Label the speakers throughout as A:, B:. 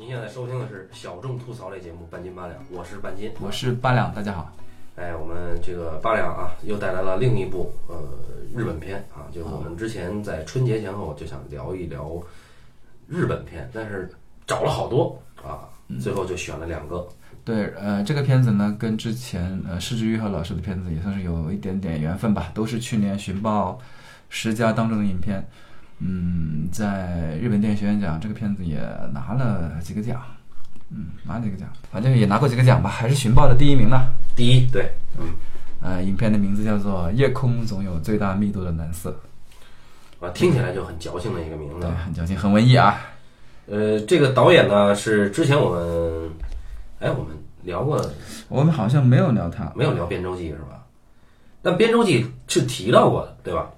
A: 您现在收听的是小众吐槽类节目《半斤八两》，我是半斤。
B: 我是八两，大家好。
A: 哎，我们这个八两啊，又带来了另一部呃日本片啊，就是我们之前在春节前后就想聊一聊日本片，但是找了好多啊，最后就选了两个。
B: 对，呃，这个片子呢，跟之前呃施之玉和老师的片子也算是有一点点缘分吧，都是去年寻报十佳当中的影片。嗯，在日本电影学院奖，这个片子也拿了几个奖，嗯，拿了几个奖，反正也拿过几个奖吧，还是寻报的第一名呢。
A: 第一，对，嗯，
B: 呃，影片的名字叫做《夜空总有最大密度的蓝色
A: 啊，听起来就很矫情的一个名》，字
B: 对，，很矫情，很文艺啊。
A: 呃，这个导演呢是之前我们，哎，我们聊过
B: 我们好像没有聊他，
A: 没有聊《编舟记》是吧？但《编舟记》是提到过的，对吧？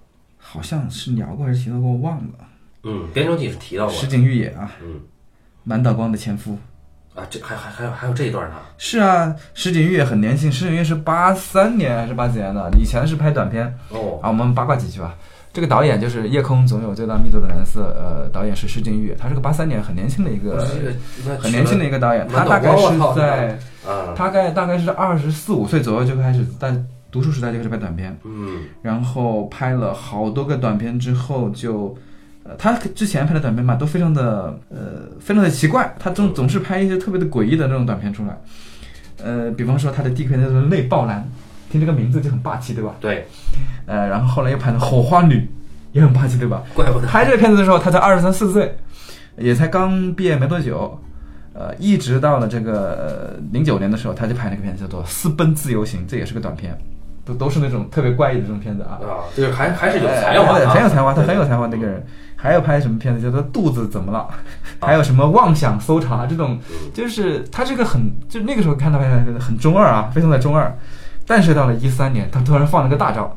B: 好像是聊过还是提到过，我忘了。
A: 嗯，《编舟记》是提到过
B: 石
A: 的
B: 井裕也啊，
A: 嗯，
B: 满岛光的前夫。
A: 啊，这还还还有还有这一段呢。
B: 是啊，石井裕也很年轻，石井裕是八三年还是八几年的？以前是拍短片
A: 哦，
B: 啊。我们八卦几句吧。这个导演就是《夜空总有最大密度的蓝色》，呃，导演是石井裕，他是个八三年很年轻的一个很年轻的一个导演，他大概是在
A: 啊，
B: 大概大概是二十四五岁左右就开始在读书时代就开始拍短片，
A: 嗯。
B: 然后拍了好多个短片之后就，呃，他之前拍的短片嘛都非常的呃非常的奇怪，他总总是拍一些特别的诡异的那种短片出来，呃，比方说他的第一个片叫做《泪爆蓝》，听这个名字就很霸气，对吧？
A: 对，
B: 呃，然后后来又拍了《火花女》，也很霸气，对吧？
A: 怪不得。
B: 拍这个片子的时候，他才二十三四岁，也才刚毕业没多久，呃，一直到了这个零九年的时候，他就拍那个片子叫做《私奔自由行》，这也是个短片，都都是那种特别怪异的这种片子啊。
A: 啊，对还还是有才华
B: 哎
A: 的啊，
B: 很有才华，他很有才华那个人。还有拍什么片子叫做《肚子怎么了》，还有什么妄想搜查这种，就是他这个很，就那个时候看到拍的很中二啊，非常的中二。但是到了一三年，他突然放了个大招，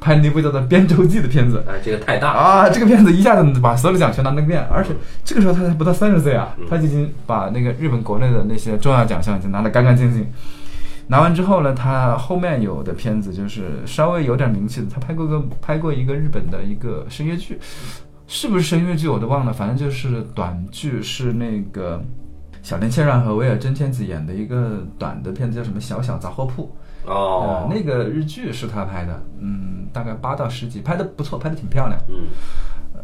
B: 拍了一部叫做《编舟记》的片子。
A: 哎，这个太大了，
B: 啊，这个片子一下子把所有的奖全拿了个遍，而且这个时候他才不到三十岁啊，他就已经把那个日本国内的那些重要奖项已经拿得干干净净。拿完之后呢，他后面有的片子就是稍微有点名气的，他拍过个拍过一个日本的一个声乐剧，是不是声乐剧我都忘了，反正就是短剧，是那个小林千让和威尔真千子演的一个短的片子，叫什么《小小杂货铺》。
A: 哦
B: 呃，，那个日剧是他拍的，嗯，大概八到十集，拍的不错，拍的挺漂亮。
A: 嗯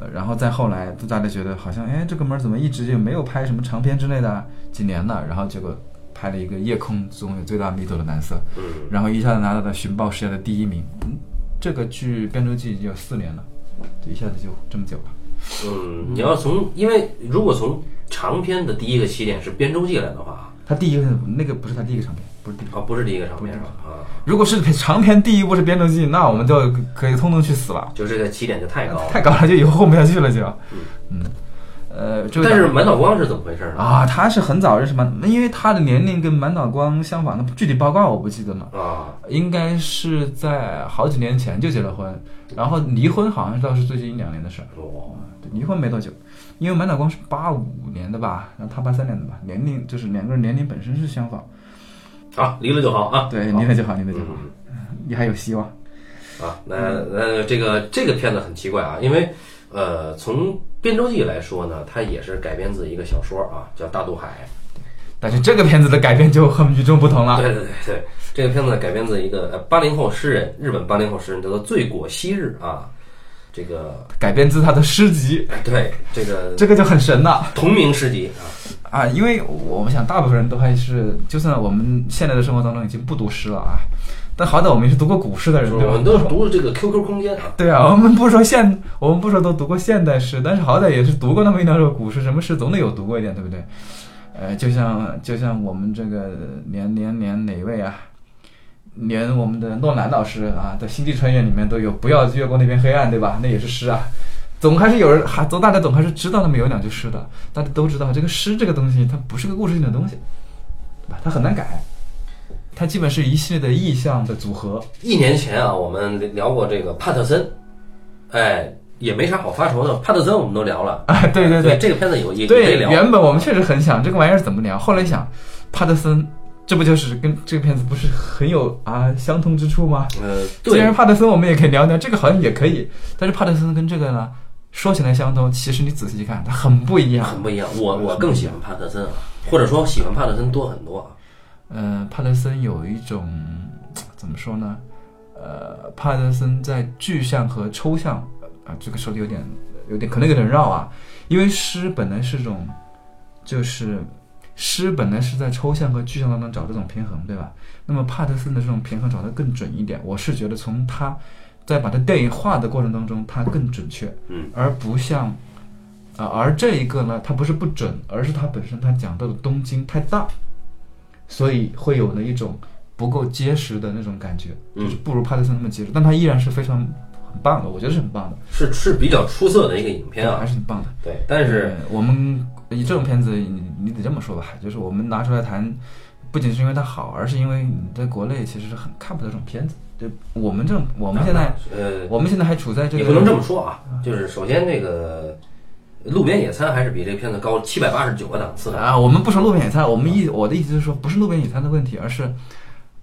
B: 呃，然后再后来，大家觉得好像，哎，这哥们儿怎么一直就没有拍什么长片之类的，几年了，然后结果拍了一个《夜空中有最大密度的蓝色》，
A: 嗯，
B: 然后一下子拿到了寻宝世界的第一名。嗯，这个剧《编舟记》已经有四年了，这一下子就这么久了。
A: 嗯，你要从，因为如果从长篇的第一个起点是《编舟记》来的话，
B: 他第一个那个不是他第一个长篇，不是第一个。
A: 哦，不是第一个长篇是吧？啊，
B: 如果是长篇第一部是《编舟记》，那我们就可以通通去死了，
A: 就这个起点就太高了。
B: 太高了，就以后混不下去了就。嗯，呃，
A: 但是满岛光是怎么回事呢？
B: 啊，他是很早认识满，因为他的年龄跟满岛光相仿，那具体报告我不记得了，
A: 啊，
B: 应该是在好几年前就结了婚，然后离婚好像倒是最近一两年的事儿，
A: 哦，
B: 离婚没多久，因为满岛光是八五年的吧，然后他八三年的吧，年龄就是两个人年龄本身是相仿，
A: 啊，离了就好啊。
B: 对，离了就好，离了就好，
A: 嗯。
B: 你还有希望。
A: 啊，那那这个这个片子很奇怪啊，因为呃，从《编舟记》来说呢，它也是改编自一个小说啊，叫《大渡海
B: 但是这个片子的改编就很与众不同》。了，
A: 对对对对，这个片子改编自一个呃八零后诗人，日本八零后诗人叫做醉果昔日啊，这个
B: 改编自他的诗集，
A: 哎对这个
B: 这个就很神了。
A: 同名诗集啊，
B: 啊，因为我们想，大部分人都还是，就算我们现在的生活当中已经不读诗了啊，但好歹我们也是读过古诗的人，对吧
A: 我们？都是读了这个 QQ 空间啊，
B: 对啊，我们不说现，我们不说都读过现代诗，但是好歹也是读过那么一两首古诗，什么诗总得有读过一点，对不对？呃，就像就像我们这个连连连哪位啊，连我们的诺兰老师啊在《星际穿越》里面都有“不要越过那片黑暗”，对吧？那也是诗啊。总还是有人，还总大家总还是知道那么有两句诗的。大家都知道，这个诗这个东西，它不是个故事性的东西，对吧？它很难改，它基本是一系列的意象的组合。
A: 一年前啊，我们聊过这个帕特森，哎，也没啥好发愁的。帕特森我们都聊了，
B: 啊，对对对，
A: 这个片子有也也
B: 对，
A: 聊。
B: 原本我们确实很想这个玩意儿怎么聊，后来想，帕特森，这不就是跟这个片子不是很有啊相通之处吗？
A: 呃，
B: 既然，帕特森我们也可以聊聊，这个好像也可以，但是帕特森跟这个呢说起来相通，其实你仔细去看，它很不一样。
A: 很不一样。我我更喜欢帕特森啊，或者说喜欢帕特森多很多啊。
B: 呃，帕特森有一种怎么说呢？呃，帕特森在具象和抽象啊、这个说的有点有点可能有点绕啊，因为诗本来是种，就是诗本来是在抽象和具象当中找这种平衡，对吧？那么帕特森的这种平衡找得更准一点，我是觉得从他在把它电影化的过程当中，它更准确，
A: 嗯，
B: 而不像。啊，而这一个呢，它不是不准，而是它本身它讲到的东京太大，所以会有了一种不够结实的那种感觉，
A: 嗯
B: 就是不如帕特森那么结实，但它依然是非常很棒的，我觉得是很棒的，
A: 是是比较出色的一个影片啊
B: 还。是很棒的。
A: 对，但是
B: 呃我们以这种片子，你你得这么说吧，就是我们拿出来谈，不仅是因为它好，而是因为你在国内其实是很看不到这种片子。对我们这种，我们现在，
A: 呃，
B: 我们现在还处在这个，
A: 也不能这么说啊，就是首先这个路边野餐还是比这片子高七百八十九个档次的。
B: 啊，我们不说路边野餐，我们意我的意思是说，不是路边野餐的问题，而是，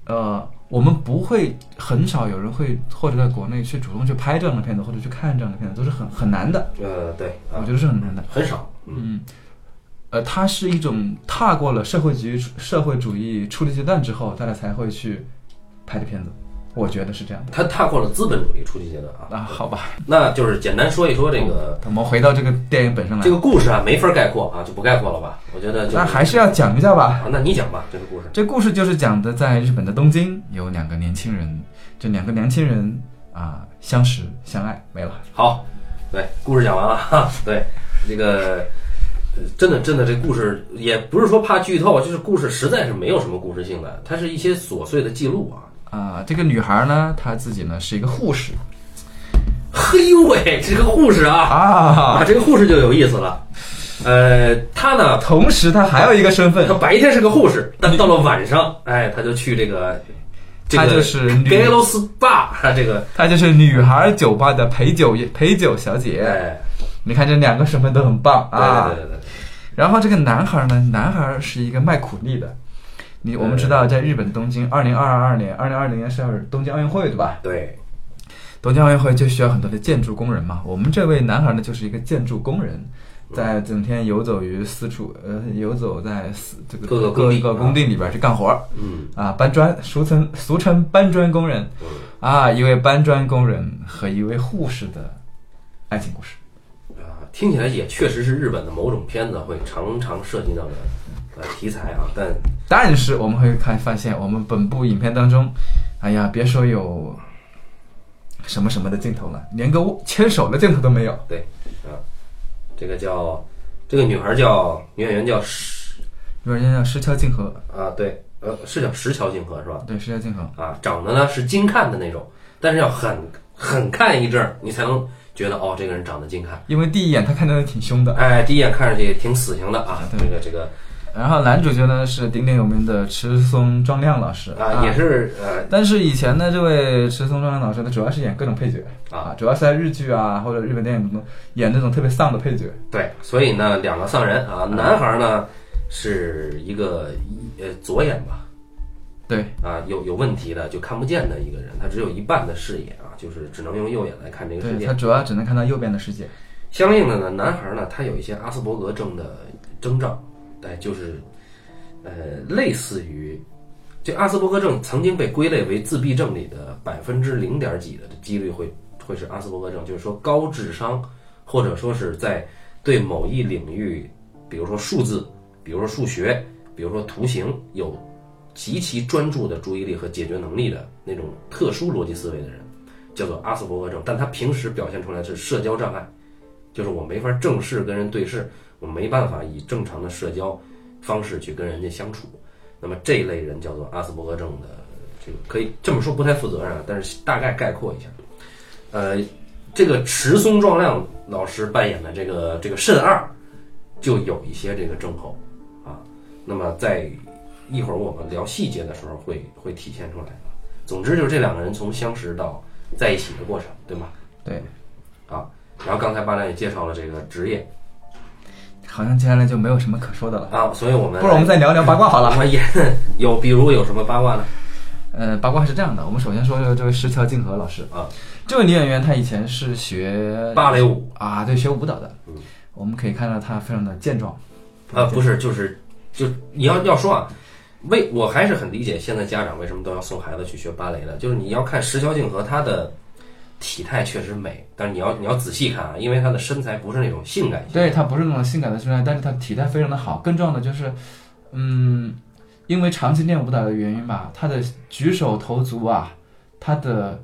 B: 呃，我们不会很少有人会或者在国内去主动去拍这样的片子，或者去看这样的片子，都是很很难的，
A: 呃，对啊
B: 我，觉得是很难的。
A: 很少。嗯，
B: 嗯，呃，它是一种踏过了社会主义社会主义初级阶段之后，大家才会去拍的片子，我觉得是这样的。
A: 他踏过了资本主义初级阶段啊。
B: 啊，好吧，
A: 那就是简单说一说这个
B: 我们回到这个电影本身来
A: 这，个故事啊，没法概括啊，就不概括了吧？我觉得就
B: 那还是要讲一下吧。
A: 啊，那你讲吧，这个故事。
B: 这故事就是讲的，在日本的东京有两个年轻人，这两个年轻人啊相识相爱，没了。
A: 好，对，故事讲完了哈。对，这个呃真的真的这故事也不是说怕剧透，就是故事实在是没有什么故事性的，它是一些琐碎的记录啊。
B: 啊，这个女孩呢，她自己呢是一个护士
A: 嘿呦喂，这个护士啊
B: 啊，
A: 啊，这个护士就有意思了。呃，她呢，
B: 同时她还有一个身份
A: 她，白天是个护士，但到了晚上，哎，她就去这个这个
B: 她就是女
A: ，gay spa，他这个
B: 她就是女孩酒吧的陪酒陪酒小姐。
A: 哎，
B: 你看这两个身份都很棒啊。
A: 对对对对
B: 然后这个男孩呢，男孩是一个卖苦力的。你我们知道，在日本东京，二零二二年，二零二零年是要东京奥运会，对吧？
A: 对，
B: 东京奥运会就需要很多的建筑工人嘛。我们这位男孩呢，就是一个建筑工人，在整天游走于四处，呃，游走在四这个
A: 各
B: 各个工地里边去干活儿
A: 嗯
B: 啊，搬砖，俗称俗称搬砖工人
A: 嗯。
B: 啊，一位搬砖工人和一位护士的爱情故事。
A: 啊，听起来也确实是日本的某种片子会常常涉及到的呃题材啊，但
B: 但是我们会看发现，我们本部影片当中，哎呀，别说有什么什么的镜头了，连个牵手的镜头都没有。
A: 对啊，这个叫这个女孩叫女演员叫石
B: 女演员叫石桥静河，
A: 啊，对，呃，是叫石桥静河是吧？
B: 对，石桥静河。
A: 啊，长得呢是精看的那种，但是要很很看一阵儿，你才能觉得哦，这个人长得精看。
B: 因为第一眼他看起来挺凶的，
A: 哎，第一眼看上去挺死刑的啊，
B: 对
A: 这个这个
B: 然后男主角呢是鼎鼎有名的池松壮亮老师
A: 啊，也。是呃
B: 但是以前呢，这位池松壮亮老师呢，主要是演各种配角
A: 啊，
B: 主要是在日剧啊或者日本电影中演那种特别丧的配角。
A: 对，所以呢，两个丧人啊，男孩呢是一个呃左眼吧，
B: 对，
A: 啊有有问题的就看不见的一个人，他只有一半的视野啊，就是只能用右眼来看这个世界
B: 他。主要只能看到右边的世界。
A: 相应的呢，男孩呢，他有一些阿斯伯格症的征兆，哎，就是，呃，类似于，这阿斯伯格症曾经被归类为自闭症里的百分之零点几的几率会会是阿斯伯格症，就是说高智商，或者说是在对某一领域，比如说数字，比如说数学，比如说图形，有极其专注的注意力和解决能力的那种特殊逻辑思维的人，叫做阿斯伯格症，但他平时表现出来是社交障碍。就是我没法正式跟人对视，我没办法以正常的社交方式去跟人家相处。那么这一类人叫做阿斯伯格症的，这个可以这么说不太负责任啊，但是大概概括一下。呃，这个池松壮亮老师扮演的这个这个慎二，就有一些这个症候啊。那么在一会儿我们聊细节的时候会会体现出来的。总之就是这两个人从相识到在一起的过程，对吗？
B: 对，
A: 啊。然后刚才巴亮也介绍了这个职业
B: 好像接下来就没有什么可说的了。
A: 啊，所以我们
B: 不如我们再聊聊八卦好了。
A: 我们也有，比如有什么八卦呢？
B: 呃，八卦是这样的，我们首先说说这位石桥静河老师
A: 啊，
B: 这位女演员她以前是学
A: 芭蕾舞
B: 啊，对，学舞蹈的。
A: 嗯，
B: 我们可以看到她非常的健壮。
A: 啊，不是，就是就你要要说啊，为我还是很理解现在家长为什么都要送孩子去学芭蕾的，就是你要看石桥静河她的体态确实美，但是你要你要仔细看啊，因为她的身材不是那种性感型，
B: 对，她不是那种性感的身材，但是她体态非常的好。更重要的就是，嗯，因为长期练舞蹈的原因吧，她的举手投足啊，她的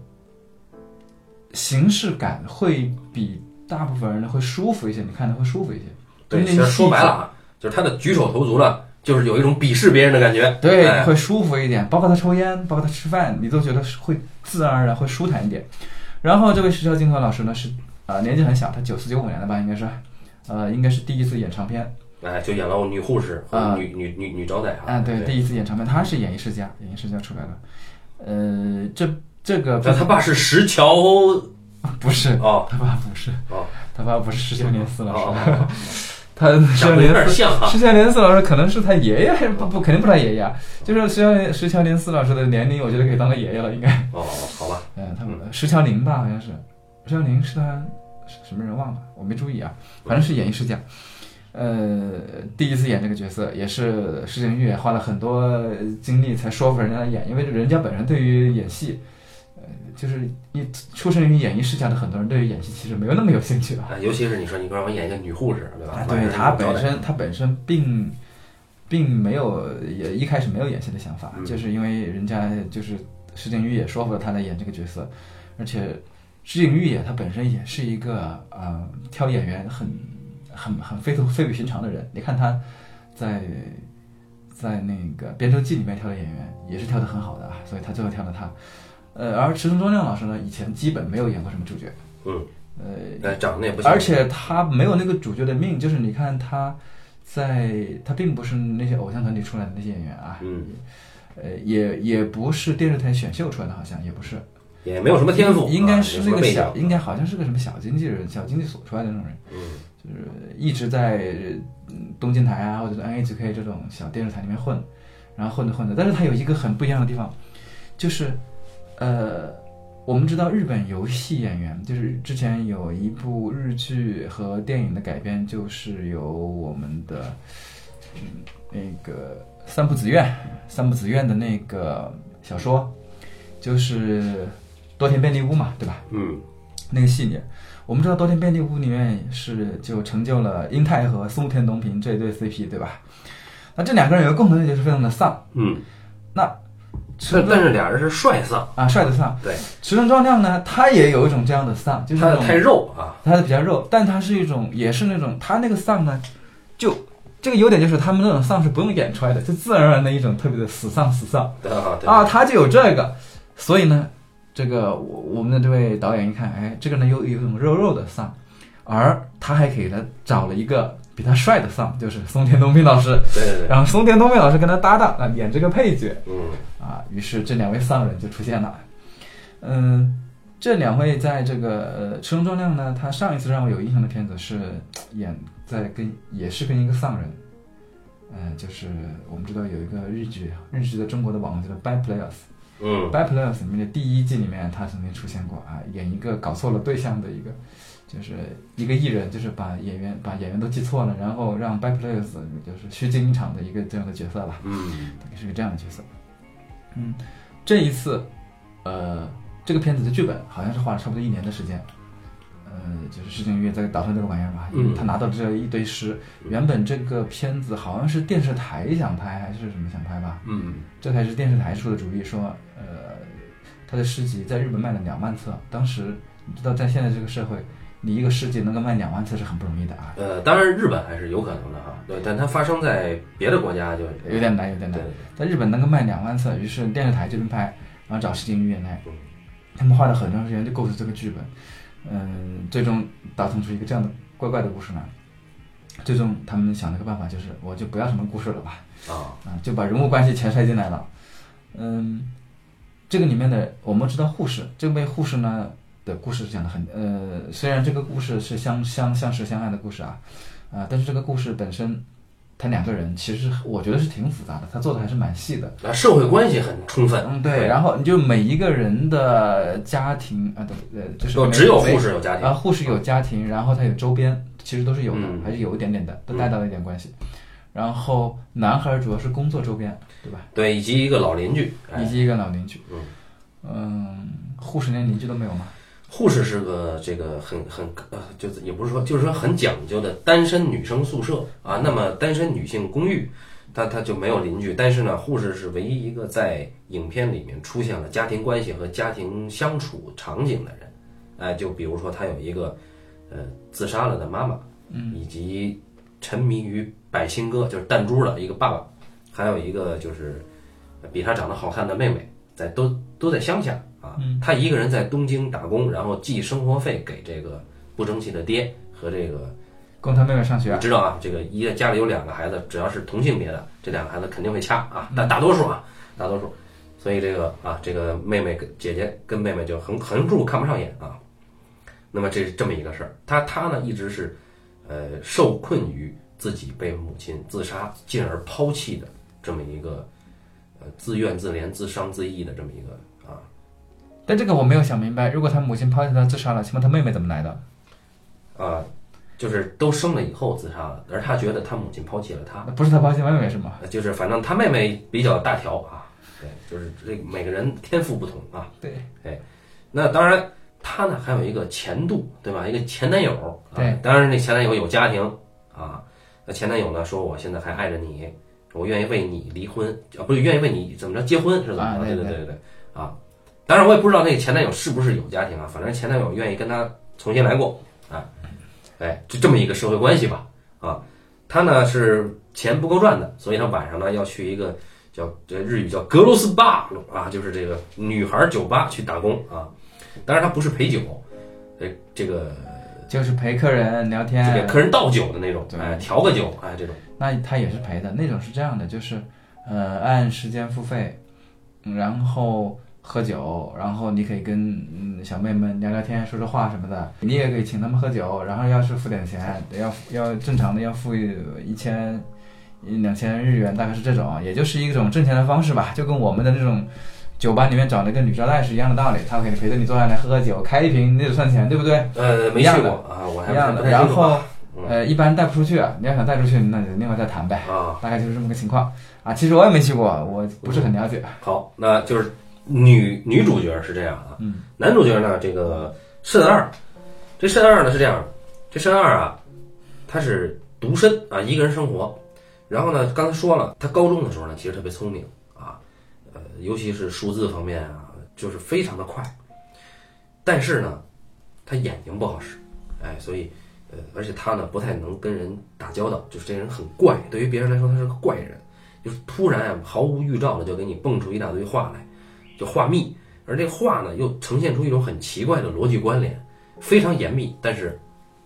B: 形式感会比大部分人会舒服一些，你看着会舒服一些。
A: 对，
B: 那个
A: 其实说白了啊，就是她的举手投足呢，就是有一种鄙视别人的感觉，
B: 对，
A: 哎
B: 会舒服一点。包括他抽烟，包括他吃饭，你都觉得会自然而然会舒坦一点。然后这位石桥金河老师呢是呃年纪很小，他九四九五年的吧，应该是，呃应该是第一次演长片。
A: 哎，就演了女护士和
B: 啊。
A: 女女女女招待哈，
B: 啊，对，
A: 对，
B: 第一次演长片，他是演艺世家，演艺世家出来的。呃，这这个
A: 他他爸是石桥
B: 不是，
A: 哦。
B: 他爸不是，
A: 哦。
B: 他爸不是石桥年四老
A: 哦
B: 师，
A: 哦，
B: 他石
A: 像哈，
B: 石桥林四老师可能是他爷爷，不不，肯定不是他爷爷啊，就是石桥石桥林四老师的年龄，我觉得可以当他爷爷了，应该。
A: 哦，好吧，
B: 嗯，他们石桥林吧，好像是石桥林是他什么人忘了，我没注意啊，反正是演艺世家。呃，第一次演这个角色，也是石井玉也花了很多精力才说服人家来演，因为人家本身对于演戏，呃，就是一出生于演艺世家的很多人对于演戏其实没有那么有兴趣啊。
A: 啊，尤其是你说你让我演一个女护士，对吧？
B: 啊，对她本
A: 身
B: 她本身并并没有也一开始没有演戏的想法，
A: 嗯
B: 就是因为人家就是石井玉也说服了她来演这个角色，而且石井玉也她本身也是一个呃挑演员很很很非同非比寻常的人。你看她在在那个《边州记》里面挑的演员也是挑的很好的啊，所以他最后挑了他。呃，而池中庄亮老师呢，以前基本没有演过什么主角，
A: 嗯，
B: 呃，
A: 哎，长得也不行，
B: 而且他没有那个主角的命，就是你看他在，他并不是那些偶像团体出来的那些演员啊，
A: 嗯，
B: 呃，也也不是电视台选秀出来的，好像也不是，
A: 也没有什么天赋，
B: 应该是那个
A: 小
B: 小，，应该好像是个什么小经纪人、小经纪所出来的那种人，
A: 嗯
B: 就是一直在嗯东京台啊或者是 NHK 这种小电视台里面混，然后混着混着，但是他有一个很不一样的地方，就是呃，我们知道日本游戏演员，就是之前有一部日剧和电影的改编，就是由我们的嗯那个三浦子苑，三浦子苑的那个小说，就是多田便利屋嘛，对吧？
A: 嗯
B: 那个系列，我们知道多田便利屋里面是就成就了英泰和松田龙平这一对 CP，对吧？那这两个人有个共同点就是非常的丧，
A: 嗯，
B: 那
A: 但但是俩人是帅丧，
B: 啊帅的丧。
A: 对，
B: 池中壮亮呢，他也有一种这样的丧，就是
A: 他太肉啊，
B: 他的比较肉，但他是一种也是那种他那个丧呢，就这个优点就是他们那种丧是不用演出来的，就自然而然的一种特别的死丧死丧。
A: 对啊，
B: 他就有这个，所以呢，这个我我们的这位导演一看，哎，这个呢有有一种肉肉的丧，而他还给他找了一个比他帅的丧，就是松田东平老师，
A: 对对对，
B: 然后松田东平老师跟他搭档啊，演这个配角。
A: 嗯。
B: 啊，于是这两位丧人就出现了。嗯，这两位在这个呃池中壮亮呢，他上一次让我有印象的片子是演在跟也是跟一个丧人。呃，就是我们知道有一个日剧，日剧的中国的网叫做《Bad Players》，
A: 嗯《
B: Bad Players》里面的第一季里面，他曾经出现过啊，演一个搞错了对象的一个，就是一个艺人，就是把演员把演员都记错了，然后让 Bad Players 就是虚惊一场的一个这样的角色吧，
A: 嗯
B: 大概是个这样的角色。嗯，这一次，呃，这个片子的剧本好像是花了差不多一年的时间。呃，就是石井玉在打算这个玩意儿吧，因为他拿到这一堆诗，原本这个片子好像是电视台想拍还是什么想拍吧，
A: 嗯
B: 这才是电视台出的主意，说，呃，他的诗集在日本卖了两万册。当时你知道，在现在这个社会，你一个世纪能够卖两万册是很不容易的啊，
A: 呃，当然日本还是有可能的哈，对，但它发生在别的国家就
B: 有点难，有点难。在日本能够卖两万册，于是电视台这边拍，然后找石井玉演来，他们花了很长时间就构思这个剧本，嗯，最终打通出一个这样的怪怪的故事呢。最终他们想了个办法，就是我就不要什么故事了吧，
A: 啊，
B: 啊，就把人物关系全塞进来了。嗯，这个里面的我们知道护士，这位护士呢的故事讲的很呃，虽然这个故事是相相相识相爱的故事啊，啊，但是这个故事本身他两个人其实我觉得是挺复杂的，他做的还是蛮细的。
A: 啊，社会关系很充分，
B: 嗯，对，然后你就每一个人的家庭啊，对，呃，就是
A: 只有护士有家庭
B: 啊，护士有家庭，然后他有周边，其实都是有的，
A: 嗯
B: 还是有一点点的，都带到了一点关系。然后男孩儿主要是工作周边，对吧？
A: 对，以及一个老邻居，哎
B: 以及一个老邻居。
A: 嗯
B: 嗯，护士连邻居都没有吗？
A: 护士是个这个很很呃，就是也不是说，就是说很讲究的单身女生宿舍啊。那么单身女性公寓，它它就没有邻居，但是呢，护士是唯一一个在影片里面出现了家庭关系和家庭相处场景的人。哎，就比如说他有一个呃自杀了的妈妈，嗯，以及沉迷于百星哥就是弹珠的一个爸爸，还有一个就是比他长得好看的妹妹，在都都在乡下啊。他一个人在东京打工，然后寄生活费给这个不争气的爹和这个，
B: 供他妹妹上学
A: 你。知道啊，这个一个家里有两个孩子，只要是同性别的，这两个孩子肯定会掐啊，大大多数啊，大多数。所以这个啊，这个妹妹跟姐姐跟妹妹就横横竖看不上眼啊。那么这是这么一个事儿，他他呢一直是呃受困于自己被母亲自杀进而抛弃的这么一个呃自怨自怜、自伤自艾的这么一个啊
B: 但这个我没有想明白，如果他母亲抛弃他自杀了，请问他妹妹怎么来的？
A: 啊，就是都生了以后自杀了，而他觉得他母亲抛弃了他，
B: 不是他抛弃妹妹是吗？
A: 呃就是反正他妹妹比较大条啊，对，就是这每个人天赋不同啊。
B: 对，
A: 那当然，他呢还有一个前度，对吧？一个前男友。啊、
B: 对，
A: 当然那前男友有家庭啊。那前男友呢说我现在还爱着你，我愿意为你离婚啊，不是愿意为你怎么着结婚是怎么着？
B: 啊对对
A: 对对对啊。当然我也不知道那个前男友是不是有家庭啊，反正前男友愿意跟他重新来过啊。哎，就这么一个社会关系吧啊。他呢是钱不够赚的，所以他晚上呢要去一个叫这日语叫格罗斯巴啊，就是这个女孩酒吧去打工啊。当然他不是陪酒，呃，这个
B: 就是陪客人聊
A: 就
B: 天
A: 给，客人倒酒的那种，
B: 对
A: 哎，调个酒，哎，这种，
B: 那他也是陪的。那种是这样的，就是呃按时间付费，嗯然后喝酒，然后你可以跟嗯小妹们聊聊天、说说话什么的。你也可以请他们喝酒，然后要是付点钱，要要正常的要付一千。一两千日元大概是这种，也就是一种挣钱的方式吧，就跟我们的那种酒吧里面找那个女招待是一样的道理，他可以陪着你坐下来喝喝酒，开一瓶那就算钱，对不对？
A: 呃，没去过啊，我还
B: 一样的。
A: 不太
B: 然后呃，一般带不出去，你要想带出去，那就另外再谈呗。
A: 啊，
B: 大概就是这么个情况啊。其实我也没去过，我不是很了解。
A: 好，那就是女女主角是这样啊，
B: 嗯，
A: 男主角呢，这个慎二，这慎二呢是这样，这慎二啊，他是独身啊，一个人生活。然后呢，刚才说了，他高中的时候呢，其实特别聪明啊，呃，尤其是数字方面啊，就是非常的快。但是呢，他眼睛不好使，哎，所以呃，而且他呢不太能跟人打交道，就是这人很怪，对于别人来说他是个怪人，就是突然啊毫无预兆的就给你蹦出一大堆话来，就话密，而这个话呢又呈现出一种很奇怪的逻辑关联，非常严密，但是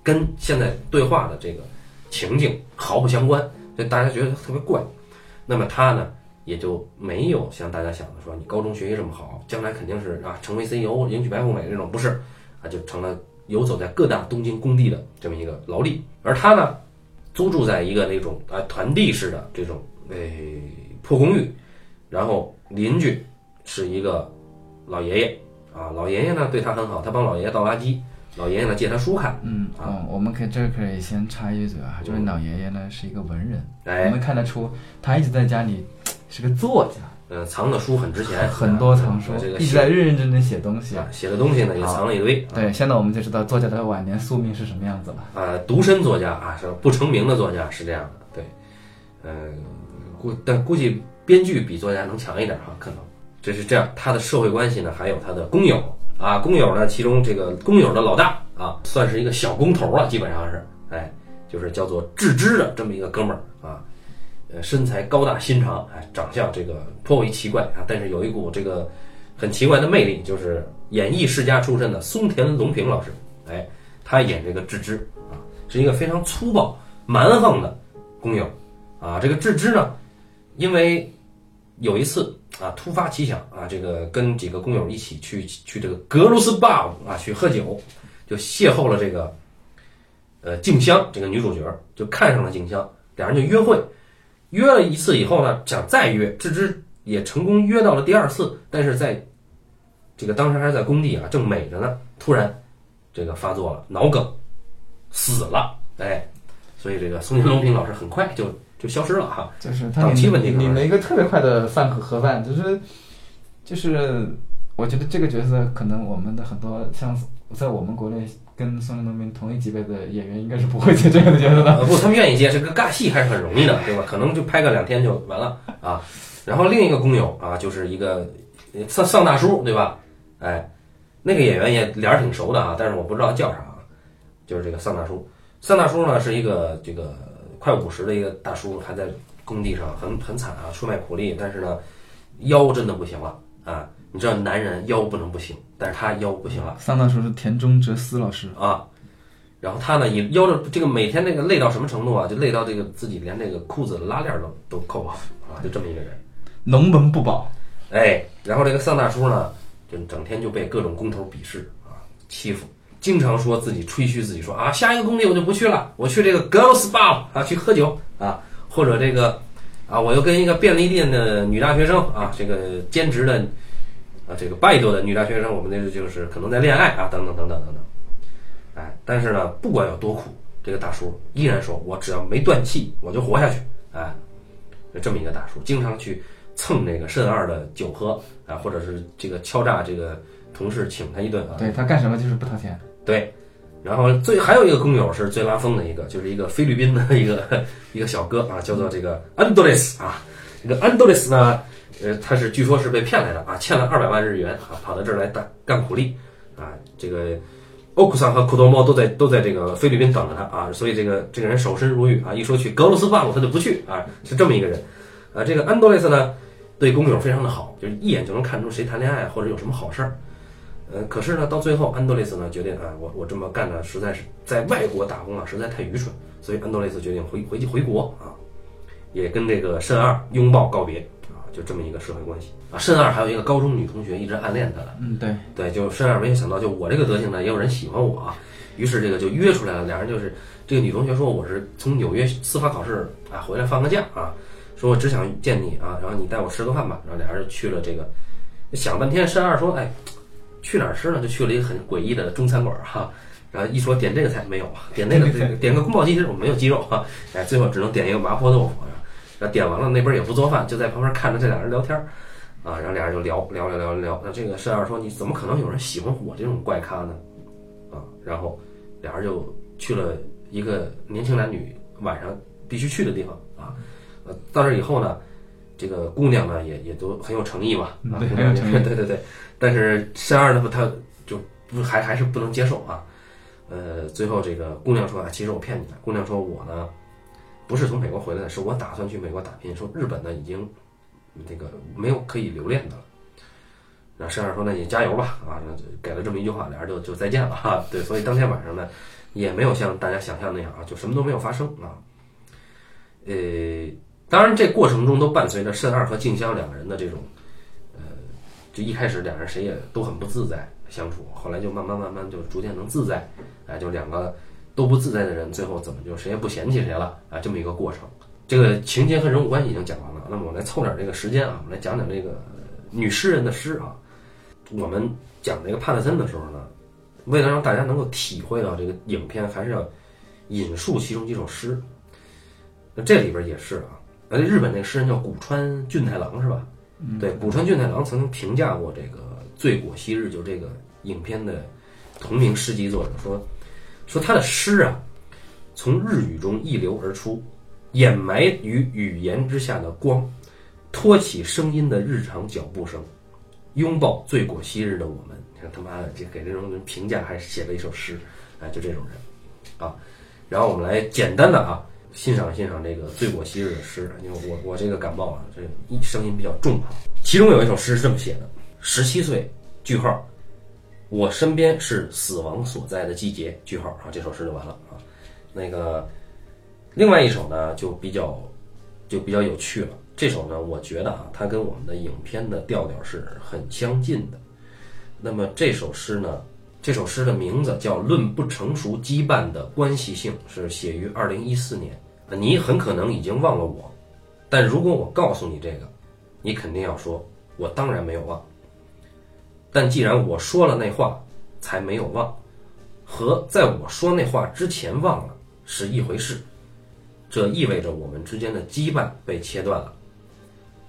A: 跟现在对话的这个情境毫不相关，所以大家觉得特别怪。那么他呢也就没有像大家想的说你高中学习这么好，将来肯定是啊成为 CEO 迎娶白富美这种，不是啊，就成了游走在各大东京工地的这么一个劳力。而他呢租住在一个那种啊团地式的这种诶破公寓，然后邻居是一个老爷爷啊，老爷爷呢对他很好，他帮老爷爷倒垃圾，老爷爷呢借他书看，
B: 嗯，
A: 啊。
B: 哦，我们可以这可以先插一嘴啊，就是老爷爷呢是一个文人，我
A: 哎，
B: 们看得出他一直在家里是个作家，
A: 呃，藏的书很值钱，
B: 很多藏书一直在认认真真写东西。
A: 啊。写的东西呢也藏了一堆。
B: 对，现在我们就知道作家的晚年宿命是什么样子了。
A: 啊，独身作家啊，是不成名的作家是这样的，对，呃，估但估计编剧比作家能强一点哈，可能这是这样。他的社会关系呢，还有他的工友啊，工友呢，其中这个工友的老大啊，算是一个小工头了，基本上是，哎，就是叫做智之的这么一个哥们儿啊，呃，身材高大心长，哎，长相这个颇为奇怪啊，但是有一股这个很奇怪的魅力，就是演艺世家出身的松田龙平老师，哎，他演这个智之啊，是一个非常粗暴蛮横的工友啊。这个智之呢，因为有一次啊突发奇想啊，这个跟几个工友一起去去这个格鲁斯巴啊去喝酒，就邂逅了这个呃静香这个女主角，就看上了静香，俩人就约会。约了一次以后呢，想再约，芝芝也成功约到了第二次，但是在这个当时还是在工地啊，正美着呢，突然这个发作了脑梗，死了，哎，所以这个松田龙平老师很快就就消失了哈。
B: 就是他
A: 档期问题
B: 领了一个特别快的饭盒盒饭，就是就是我觉得这个角色可能我们的很多像在我们国内跟松田龙平同一级别的演员应该是不会接这样的角色的。
A: 呃，不，他们愿意接这个尬戏还是很容易的，对吧？可能就拍个两天就完了啊。然后另一个工友啊，就是一个呃丧丧大叔，对吧？哎，那个演员也脸儿挺熟的啊，但是我不知道叫啥啊，就是这个丧大叔。丧大叔呢是一个这个快五十的一个大叔，还在工地上很很惨啊，出卖苦力，但是呢腰真的不行了啊。你知道男人腰不能不行，但是他腰不行了。
B: 桑大叔是田中哲司老师，
A: 啊，然后他呢也腰着这个每天那个累到什么程度啊？就累到这个自己连这个裤子的拉链都都扣不好啊，就这么一个人。
B: 农门不保。
A: 哎，然后这个丧大叔呢，就整天就被各种工头鄙视啊，欺负，经常说自己吹嘘自己说啊，下一个工地我就不去了，我去这个 girls bar 啊去喝酒啊，或者这个啊，我又跟一个便利店的女大学生啊，这个兼职的啊这个拜托的女大学生，我们那就是可能在恋爱啊，等等等等等等。哎，但是呢，不管有多苦，这个大叔依然说，我只要没断气，我就活下去。哎，这么一个大叔，经常去蹭那个肾二的酒喝啊，或者是这个敲诈这个同事请他一顿啊。
B: 对他干什么就是不掏钱。
A: 对，然后最还有一个工友是最拉风的一个，就是一个菲律宾的一个 一个小哥啊，叫做这个安德雷斯啊。这个安德雷斯呢，呃，他是据说是被骗来的啊，欠了二百万日元啊，跑到这儿来干干苦力啊。这个欧库桑和库多莫都在都在这个菲律宾等着他啊，所以这个这个人守身如玉啊，一说去格罗斯巴鲁他就不去啊，是这么一个人。啊，这个安德雷斯呢，对工友非常的好，就是一眼就能看出谁谈恋爱或者有什么好事儿。呃，可是呢，到最后，安德烈斯呢决定啊，我我这么干呢，实在是在外国打工啊，实在太愚蠢，所以安德烈斯决定回回去回国啊，也跟这个慎二拥抱告别啊，就这么一个社会关系啊。慎二还有一个高中女同学一直暗恋他的，
B: 嗯，对，
A: 对，就慎二没有想到，就我这个德行呢，也有人喜欢我啊，于是这个就约出来了，俩人就是这个女同学说我是从纽约司法考试啊回来放个假啊，说我只想见你啊，然后你带我吃个饭吧，然后俩人就去了这个，想半天，慎二说，哎。去哪儿吃呢？就去了一个很诡异的中餐馆哈，然后一说点这个菜没有，点那个点个宫保鸡丁，我没有鸡肉哈，哎，最后只能点一个麻婆豆腐，然后点完了那边也不做饭，就在旁边看着这俩人聊天儿，啊，然后俩人就聊聊聊聊聊，那这个慎二说你怎么可能有人喜欢我这种怪咖呢？啊，然后俩人就去了一个年轻男女晚上必须去的地方。啊，呃，到这以后呢，这个姑娘呢也也都很有诚意嘛，啊，
B: 对
A: 对对对。但是山二呢，不，他就不还还是不能接受啊。呃，最后这个姑娘说啊，其实我骗你的。姑娘说我呢，不是从美国回来的，是我打算去美国打拼。说日本呢已经这个没有可以留恋的了。然后慎二说那你加油吧啊，给了这么一句话，俩人就就再见了哈、对，所以当天晚上呢，也没有像大家想象那样啊，就什么都没有发生啊。呃，当然这过程中都伴随着慎二和静香两个人的这种。呃就一开始两人谁也都很不自在相处，后来就慢慢慢慢就逐渐能自在，哎，就两个都不自在的人，最后怎么就谁也不嫌弃谁了啊？这么一个过程。这个情节和人物关系已经讲完了，那么我来凑点这个时间啊，我们来讲讲这个女诗人的诗啊。我们讲这个帕特森的时候呢，为了让大家能够体会到这个影片，还是要引述其中几首诗。那这里边也是啊，呃，日本那个诗人叫古川俊太郎是吧？对，古川俊太郎曾经评价过这个《醉果昔日》，就这个影片的同名诗集作者说，说他的诗啊，从日语中溢流而出，掩埋于语言之下的光，托起声音的日常脚步声，拥抱醉果昔日的我们。你看他妈的，这给这种人评价还写了一首诗，哎，就这种人啊。然后我们来简单的啊。欣赏欣赏这个醉过昔日的诗，因为我我这个感冒啊，这一声音比较重啊。其中有一首诗是这么写的：十七岁，句号，我身边是死亡所在的季节，句号啊，这首诗就完了啊。那个另外一首呢，就比较就比较有趣了。这首呢，我觉得啊，它跟我们的影片的调调是很相近的。那么这首诗呢？这首诗的名字叫《论不成熟羁绊的关系性》，是写于二零一四年。你很可能已经忘了我，但如果我告诉你这个，你肯定要说，我当然没有忘。但既然我说了那话，才没有忘，和在我说那话之前忘了是一回事。这意味着我们之间的羁绊被切断了。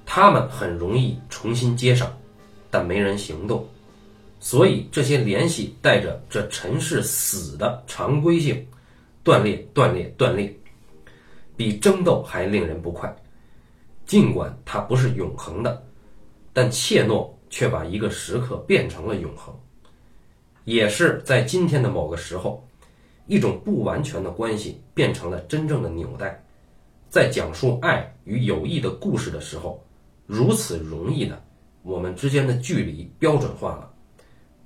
A: 他们很容易重新接上，但没人行动。所以这些联系带着这尘世死的常规性，断裂、断裂、断裂，比争斗还令人不快。尽管它不是永恒的，但怯懦却把一个时刻变成了永恒。也是在今天的某个时候，一种不完全的关系变成了真正的纽带。在讲述爱与友谊的故事的时候，如此容易的，我们之间的距离标准化了。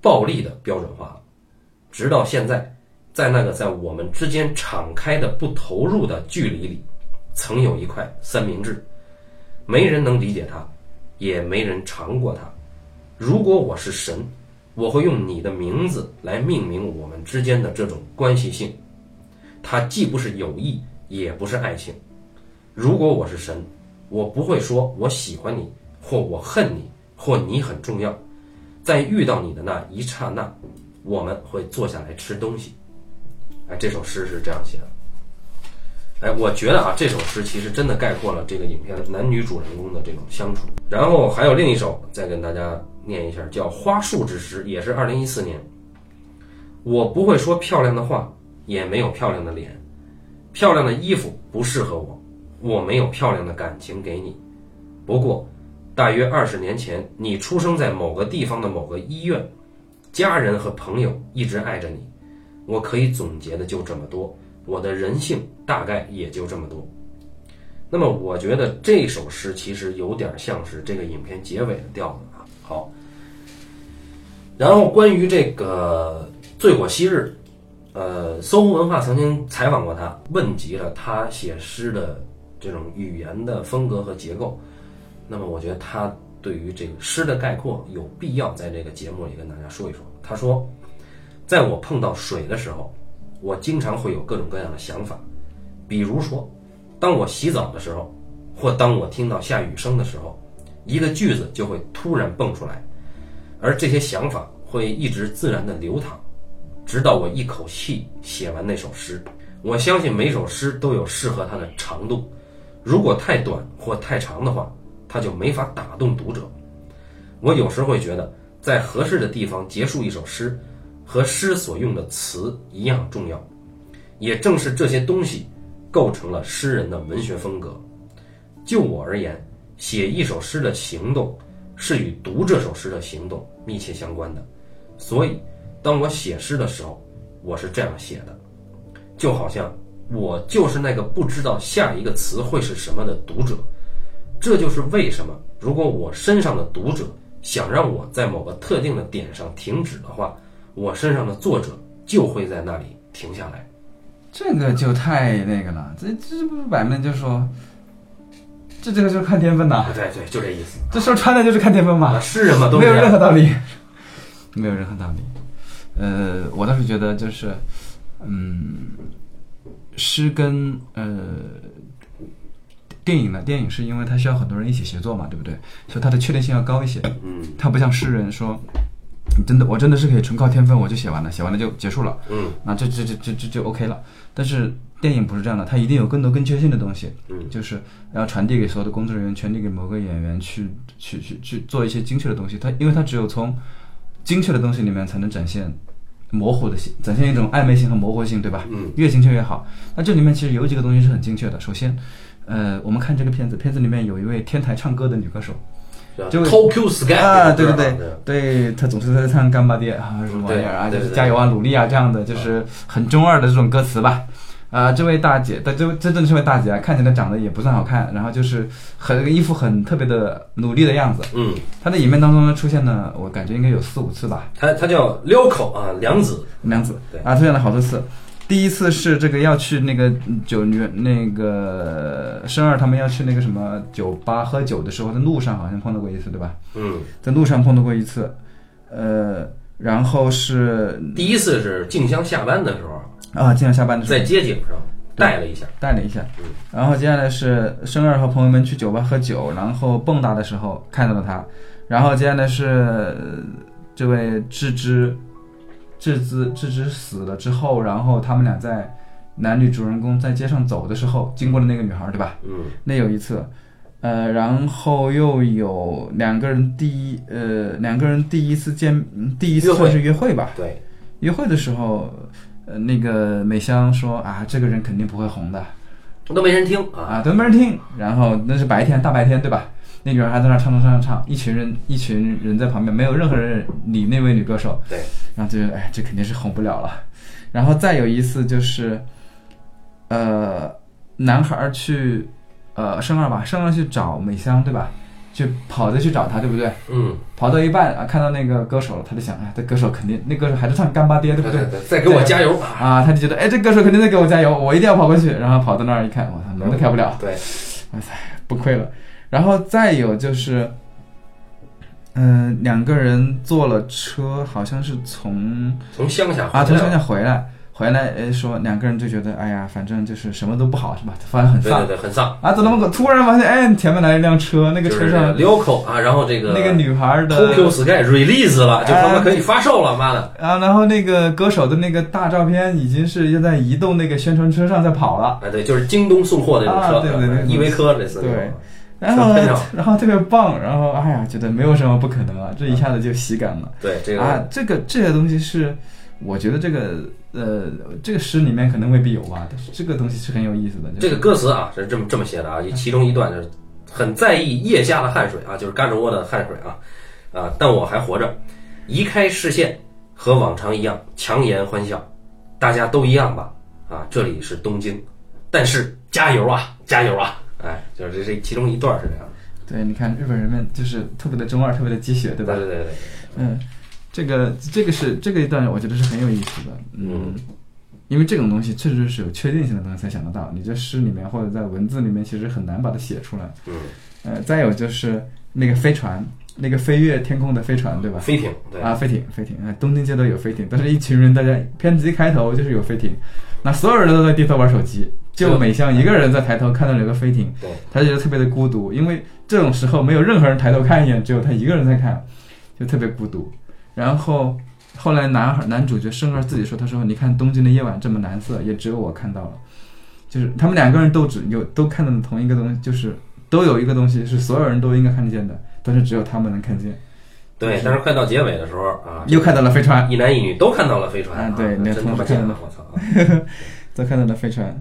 A: 暴力的标准化了，直到现在，在那个在我们之间敞开的不投入的距离里，曾有一块三明治，没人能理解它，也没人尝过它。如果我是神，我会用你的名字来命名我们之间的这种关系性，它既不是友谊，也不是爱情。如果我是神，我不会说我喜欢你，或我恨你，或你很重要。在遇到你的那一刹那，我们会坐下来吃东西。哎，这首诗是这样写的。哎，我觉得啊，这首诗其实真的概括了这个影片男女主人公的这种相处。然后还有另一首，再跟大家念一下，叫《花束之诗》，也是二零一四年。我不会说漂亮的话，也没有漂亮的脸，漂亮的衣服不适合我，我没有漂亮的感情给你。不过。大约二十年前，你出生在某个地方的某个医院，家人和朋友一直爱着你。我可以总结的就这么多，我的人性大概也就这么多。那么，我觉得这首诗其实有点像是这个影片结尾的调子啊。好，然后关于这个醉果昔日，呃，搜狐文化曾经采访过他，问及了他写诗的这种语言的风格和结构。那么我觉得他对于这个诗的概括有必要在这个节目里跟大家说一说。他说，在我碰到水的时候，我经常会有各种各样的想法，比如说，当我洗澡的时候，或当我听到下雨声的时候，一个句子就会突然蹦出来，而这些想法会一直自然的流淌，直到我一口气写完那首诗。我相信每首诗都有适合它的长度，如果太短或太长的话。它就没法打动读者。我有时会觉得，在合适的地方结束一首诗，和诗所用的词一样重要。也正是这些东西，构成了诗人的文学风格。就我而言，写一首诗的行动，是与读这首诗的行动密切相关的。所以，当我写诗的时候，我是这样写的，就好像我就是那个不知道下一个词会是什么的读者。这就是为什么，如果我身上的读者想让我在某个特定的点上停止的话，我身上的作者就会在那里停下来。
B: 这个就太那个了，这这不是摆明就说，这这个就是看天分呐。
A: 对对，就这意思。
B: 这说穿了就是看天分嘛。
A: 诗人嘛，都
B: 没有任何道理，没有任何道理。呃，我倒是觉得就是，嗯，诗跟呃。电影呢？电影是因为它需要很多人一起协作嘛，对不对？所以它的确定性要高一些。
A: 嗯，
B: 它不像诗人说，你真的，我真的是可以纯靠天分，我就写完了，写完了就结束了。
A: 嗯，
B: 那这这这这这就 OK 了。但是电影不是这样的，它一定有更多更确信的东西。
A: 嗯，
B: 就是要传递给所有的工作人员，传递给某个演员去去去去做一些精确的东西。它因为它只有从精确的东西里面才能展现模糊的性，展现一种暧昧性和模糊性，对吧？
A: 嗯，
B: 越精确越好。那这里面其实有几个东西是很精确的。首先。呃，我们看这个片子，片子里面有一位天台唱歌的女歌手，
A: 就 Tokyo Sky
B: 啊，对对对，对他总是在唱干巴爹啊什么玩意儿啊，就是加油啊，努力啊这样的，就是很中二的这种歌词吧。啊，这位大姐，但这位真正这位大姐啊，看起来长得也不算好看，然后就是很衣服很特别的努力的样子。
A: 嗯，
B: 她的影片当中呢出现了，我感觉应该有四五次吧。
A: 她她叫撩口啊，梁子，
B: 梁子，
A: 对
B: 啊，出现了好多次。第一次是这个要去那个酒女那个生二他们要去那个什么酒吧喝酒的时候，在路上好像碰到过一次，对吧？
A: 嗯，
B: 在路上碰到过一次，呃，然后是
A: 第一次是静香下班的时候
B: 啊，静香下班的时
A: 候在街景上带了一下，
B: 带了一下
A: 嗯。
B: 然后接下来是生二和朋友们去酒吧喝酒，然后蹦跶的时候看到了他。然后接下来是呃这位智之，智之智之死了之后，然后他们俩在男女主人公在街上走的时候，经过了那个女孩，对吧？
A: 嗯
B: 那有一次，呃，然后又有两个人第一呃两个人第一次见嗯第一次算是约会吧。
A: 对，
B: 约会的时候，呃，那个美香说啊，这个人肯定不会红的
A: 都没人听啊，
B: 啊，都没人听。然后那是白天，大白天，对吧？那女孩还在那儿唱唱唱唱唱，一群人一群人在旁边，没有任何人理那位女歌手。
A: 对，
B: 然后就觉得哎，这肯定是红不了了。然后再有一次就是，呃，男孩儿去，呃，生二吧，生二去找美香，对吧？就跑着去找她，对不对？
A: 嗯，
B: 跑到一半啊，看到那个歌手了，他就想，哎，这歌手肯定，那歌手还是唱干巴爹，对不对？
A: 对，再给我加油啊！
B: 啊，他就觉得，哎，这歌手肯定在给我加油，我一定要跑过去。然后跑到那儿一看，我操，门都开不了，
A: 对，哇塞
B: 崩溃了。然后再有就是，嗯、两个人坐了车，好像是从
A: 从乡下
B: 啊从乡下
A: 回来
B: 回来，说两个人就觉得，哎呀，反正就是什么都不好，是吧？反正很丧
A: 对对对，很丧。
B: 啊。走到门口，突然发现，哎，前面来一辆车，那个车上
A: Loco 啊，然后这个
B: 那个女孩的
A: Tokyo Sky release 了，就他妈可以发售了，妈的！
B: 啊，然后那个歌手的那个大照片已经是在移动那个宣传车上在跑了。
A: 哎，对，就是京东送货那种车，
B: 啊对对对对
A: 依维柯类似
B: 然后 然后特别棒，然后哎呀，觉得没有什么不可能啊，这一下子就喜感了、
A: 对这个
B: 啊
A: 个，！
B: 这个这些东西是，我觉得这个呃这个诗里面可能未必有吧，但是这个东西是很有意思的。就是、
A: 这个歌词啊是这么这么写的啊，其中一段就是很在意腋下的汗水啊，就是胳肢窝的汗水啊啊，但我还活着，移开视线，和往常一样强颜欢笑，大家都一样吧啊，这里是东京，但是加油啊，加油啊！哎，就是这这其中一段是这样的，
B: 对，你看日本人们就是特别的中二，特别的鸡血，对吧？
A: 对对对对，
B: 嗯，这个这个是这个一段，我觉得是很有意思的。嗯，因为这种东西确实是有确定性的东西才想得到，你在诗里面或者在文字里面其实很难把它写出来。
A: 嗯，
B: 呃，再有就是那个飞船，那个飞越天空的飞船，对吧？
A: 飞艇，对，
B: 啊，飞艇，飞艇，啊，东京街都有飞艇，但是一群人，大家片子一开头就是有飞艇，那所有人都在低头玩手机，就美香一个人在抬头看到有个飞艇，
A: 对，
B: 他就觉得特别的孤独，因为这种时候没有任何人抬头看一眼，只有他一个人在看，就特别孤独。然后后来男孩男主角生儿自己说，他说你看东京的夜晚这么蓝色，也只有我看到了，就是他们两个人都只有都看到了同一个东西，就是都有一个东西是所有人都应该看得见的，但是只有他们能看见。
A: 对，但是快到结尾的时候啊，
B: 又看到了飞船，
A: 一男一女都看到了飞船，
B: 啊对那
A: 真他妈
B: 同时看到了
A: 贱啊！我操啊！
B: 都看到了飞船。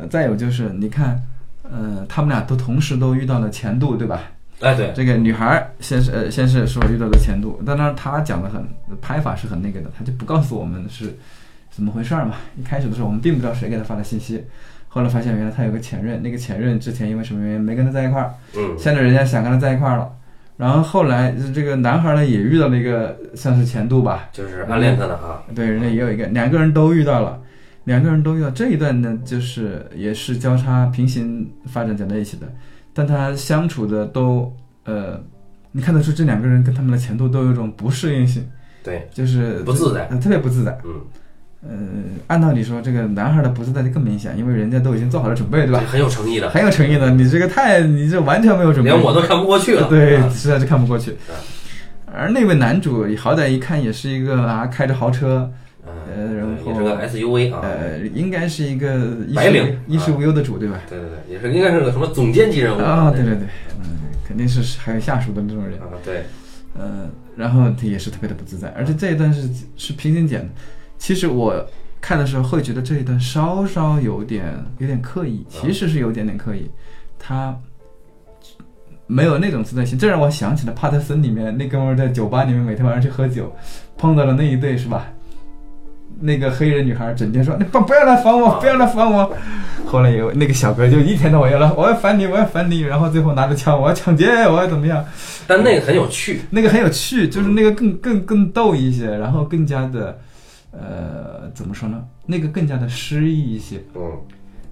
B: 呃，再有就是你看，呃，他们俩都同时都遇到了前度，对吧？
A: 哎，对，
B: 这个女孩儿先是呃先是说遇到了前度，但是她讲的很拍法是很那个的，她就不告诉我们是怎么回事儿嘛。一开始的时候我们并不知道谁给她发的信息，后来发现原来她有个前任，那个前任之前因为什么原因没跟她在一块儿，
A: 嗯，
B: 现在人家想跟她在一块儿了。然后后来这个男孩儿呢也遇到了一个算是前度吧，
A: 就是暗恋他的哈，
B: 对，人家也有一个，两个人都遇到了，两个人都遇到这一段呢，就是也是交叉平行发展讲在一起的，但他相处的都呃，你看得出这两个人跟他们的前度都有一种不适应性，
A: 对，
B: 就是
A: 不自在。
B: 呃特别不自在。
A: 嗯，
B: 呃，按道理说，这个男孩的不自在就更明显，因为人家都已经做好了准备，对吧？
A: 很有诚意的，
B: 很有诚意的，你这个太，你这完全没有准备，
A: 连我都看不过去了。
B: 对，
A: 啊
B: 实在是看不过去。
A: 啊。
B: 而那位男主好歹一看也是一个啊，开着豪车，呃
A: 嗯，
B: 然后
A: 也是个 SUV 啊，
B: 呃，应该是一个衣
A: 白领
B: 食衣食无忧的主，对吧？
A: 对对对，也是应该是个什么总监级人物
B: 啊，对对对，嗯，肯定是还有下属的那种人，
A: 啊，对，
B: 嗯，然后他也是特别的不自在，而且这一段是是平行剪的。其实我看的时候会觉得这一段稍稍有点有点刻意，其实是有点点刻意，他没有那种自在性。这让我想起了帕特森里面那哥们儿在酒吧里面每天晚上去喝酒，碰到了那一对是吧？那个黑人女孩整天说：“你不不要来烦我，不要来烦我。”后来有那个小哥就一天到晚要来，我要烦你，我要烦你，然后最后拿着枪，我要抢劫，我要怎么样？
A: 但那个很有趣，
B: 那个很有趣，就是那个更更更逗一些，然后更加的，呃，怎么说呢？那个更加的诗意一些，
A: 嗯，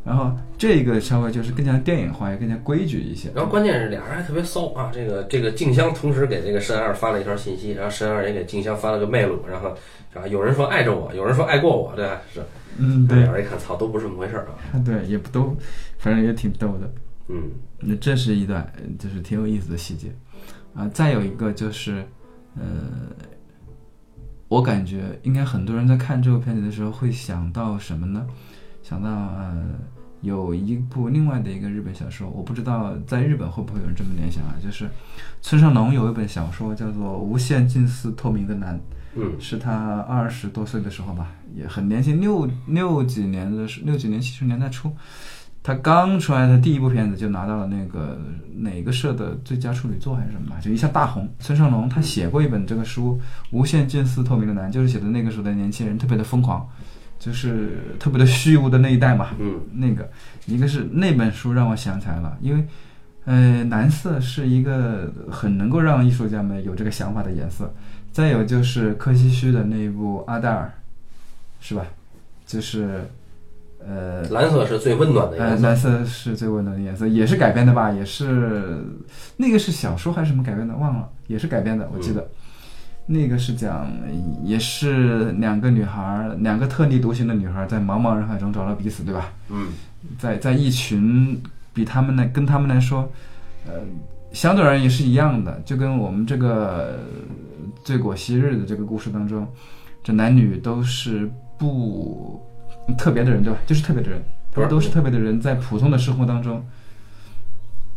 B: 然后这个稍微就是更加电影化，也更加规矩一些。
A: 然后关键是俩人还特别骚啊，这个这个静香同时给这个申二发了一条信息，然后申二也给静香发了个脉录，然后啊有人说爱着我，有人说爱过我，对吧？是，
B: 嗯，对
A: 俩人一看，操，都不是这么回事儿啊。
B: 对，也不都，反正也挺逗的。
A: 嗯
B: 那这是一段呃就是挺有意思的细节啊。再有一个就是，呃，我感觉应该很多人在看这部片子的时候会想到什么呢？想到呃，有一部另外的一个日本小说，我不知道在日本会不会有人这么联想啊，就是村上隆有一本小说叫做《无限近似透明的蓝》。
A: 嗯
B: 是他二十多岁的时候吧，也很年轻，六六几年的时六几年七十年代初，他刚出来的第一部片子就拿到了那个哪个社的最佳处女作还是什么吧，就一下大红。村上隆他写过一本这个书《无限近似透明的蓝》，就是写的那个时候的年轻人特别的疯狂，就是特别的虚无的那一代嘛。
A: 嗯
B: 那个一个是那本书让我想起来了，因为呃蓝色是一个很能够让艺术家们有这个想法的颜色。再有就是柯西虚的那一部《阿黛尔》，是吧？就是呃
A: 蓝色是最温暖的
B: 呃
A: 颜色。
B: 蓝色是最温暖的颜色，也是改编的吧？也是那个是小说还是什么改编的？忘了，也是改编的，我记得。那个是讲，也是两个女孩儿，两个特立独行的女孩儿在茫茫人海中找到彼此，对吧？
A: 嗯
B: 在在一群比他们来跟他们来说，呃，相对而言也是一样的，就跟我们这个呃醉果昔日的这个故事当中，这男女都是不特别的人，对吧？就是特别的人，他们都是特别的人，在普通的生活当中，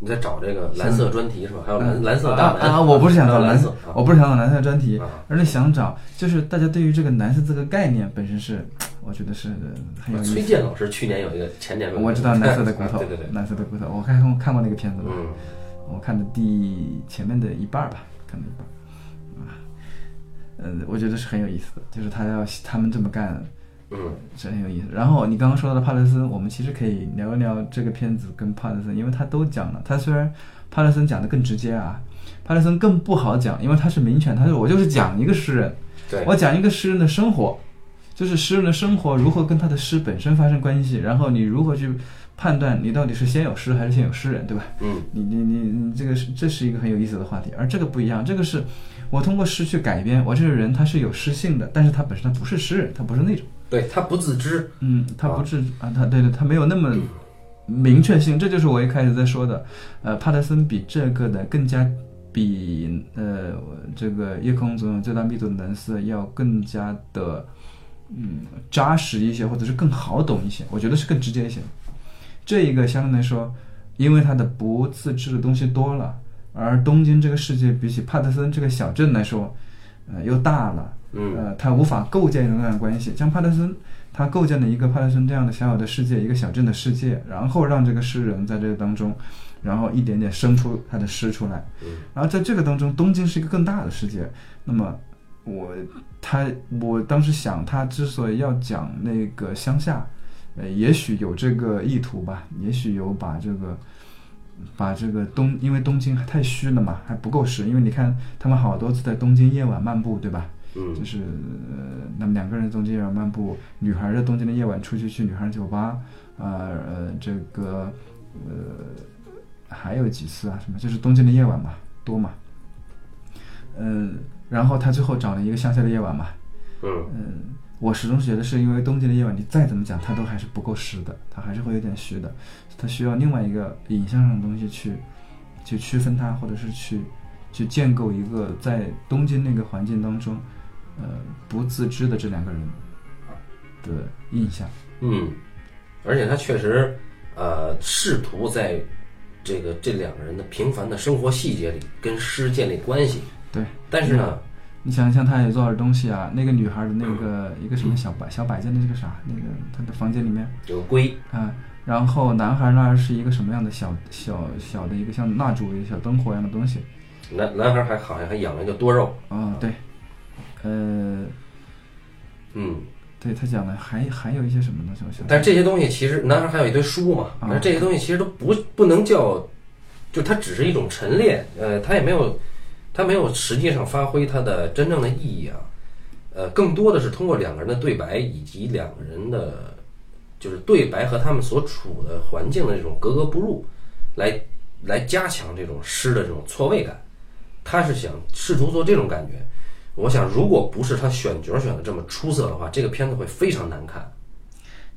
A: 你在找这个蓝色专题是吧？还有蓝蓝色
B: 啊
A: 大门
B: 啊！我不是想找蓝
A: 色，啊
B: 我不是想找蓝色专题，
A: 啊
B: 而是想找就是大家对于这个蓝色这个概念本身是，我觉得是很有意思。
A: 崔健老师去年有一个前年
B: 我知道蓝色的骨头，
A: 啊对对对，
B: 蓝色的骨头，我看过看过那个片子吧，
A: 嗯
B: 我看的第前面的一半儿吧，看了一半儿，啊，嗯，我觉得是很有意思的，就是他要他们这么干
A: 嗯。
B: 是很有意思。然后你刚刚说到的帕特森，我们其实可以聊一聊这个片子跟帕特森，因为他都讲了，他虽然帕特森讲的更直接啊，帕特森更不好讲，因为他是民权，他说我就是讲一个诗人，
A: 对，
B: 我讲一个诗人的生活，就是诗人的生活如何跟他的诗本身发生关系，然后你如何去判断你到底是先有诗还是先有诗人，对吧？
A: 嗯。
B: 你你你你这个是这是一个很有意思的话题，而这个不一样，这个是我通过诗去改编，我这个人他是有诗性的，但是他本身他不是诗人，他不是那种，
A: 对他不自知，
B: 嗯，他不自啊，他对对，他没有那么明确性，这就是我一开始在说的，呃，帕特森比这个的更加比呃这个夜空中最大密度的蓝色要更加的嗯扎实一些，或者是更好懂一些，我觉得是更直接一些。这一个相对来说，因为他的不自知的东西多了，而东京这个世界比起帕特森这个小镇来说，呃又大了，
A: 嗯
B: 呃，他无法构建一种那样的关系。像帕特森，他构建了一个帕特森这样的小小的世界，一个小镇的世界，然后让这个诗人在这个当中，然后一点点生出他的诗出来。
A: 嗯
B: 然后在这个当中，东京是一个更大的世界。那么我他我当时想，他之所以要讲那个乡下，呃，也许有这个意图吧，也许有把这个。把这个东，因为东京太虚了嘛，还不够实。因为你看，他们好多次在东京夜晚漫步，对吧？
A: 嗯
B: 就是呃，那么两个人东京夜晚漫步，女孩在东京的夜晚出去去女孩酒吧，呃呃，这个呃还有几次啊？什么？就是东京的夜晚嘛，多嘛。嗯、然后他最后找了一个乡下的夜晚嘛。
A: 嗯
B: 嗯，我始终觉得是因为东京的夜晚，你再怎么讲，它都还是不够实的，它还是会有点虚的，它需要另外一个影像上的东西去去区分它，或者是去去建构一个在东京那个环境当中，呃，不自知的这两个人的印象。
A: 嗯，而且他确实呃试图在这个这两个人的平凡的生活细节里跟诗建立关系，
B: 对，
A: 但是呢，
B: 你想想，他有多少东西啊？那个女孩的那个一个什么小摆小摆件的这个啥，那个他的房间里面
A: 有个龟，
B: 啊，然后男孩那儿是一个什么样的小小小的一个像蜡烛一个小灯火一样的东西。
A: 男男孩还好像还养了一个多肉，
B: 啊，对，呃，
A: 嗯，
B: 对他讲的还还有一些什么东西，我想，
A: 但是这些东西其实男孩还有一堆书嘛，
B: 啊。
A: 那这些东西其实都不不能叫，就它只是一种陈列，呃，它也没有，它没有实际上发挥它的真正的意义啊，呃，更多的是通过两个人的对白以及两个人的，就是对白和他们所处的环境的这种格格不入，来来加强这种诗的这种错位感，他是想试图做这种感觉。我想，如果不是他选角选的这么出色的话，这个片子会非常难看。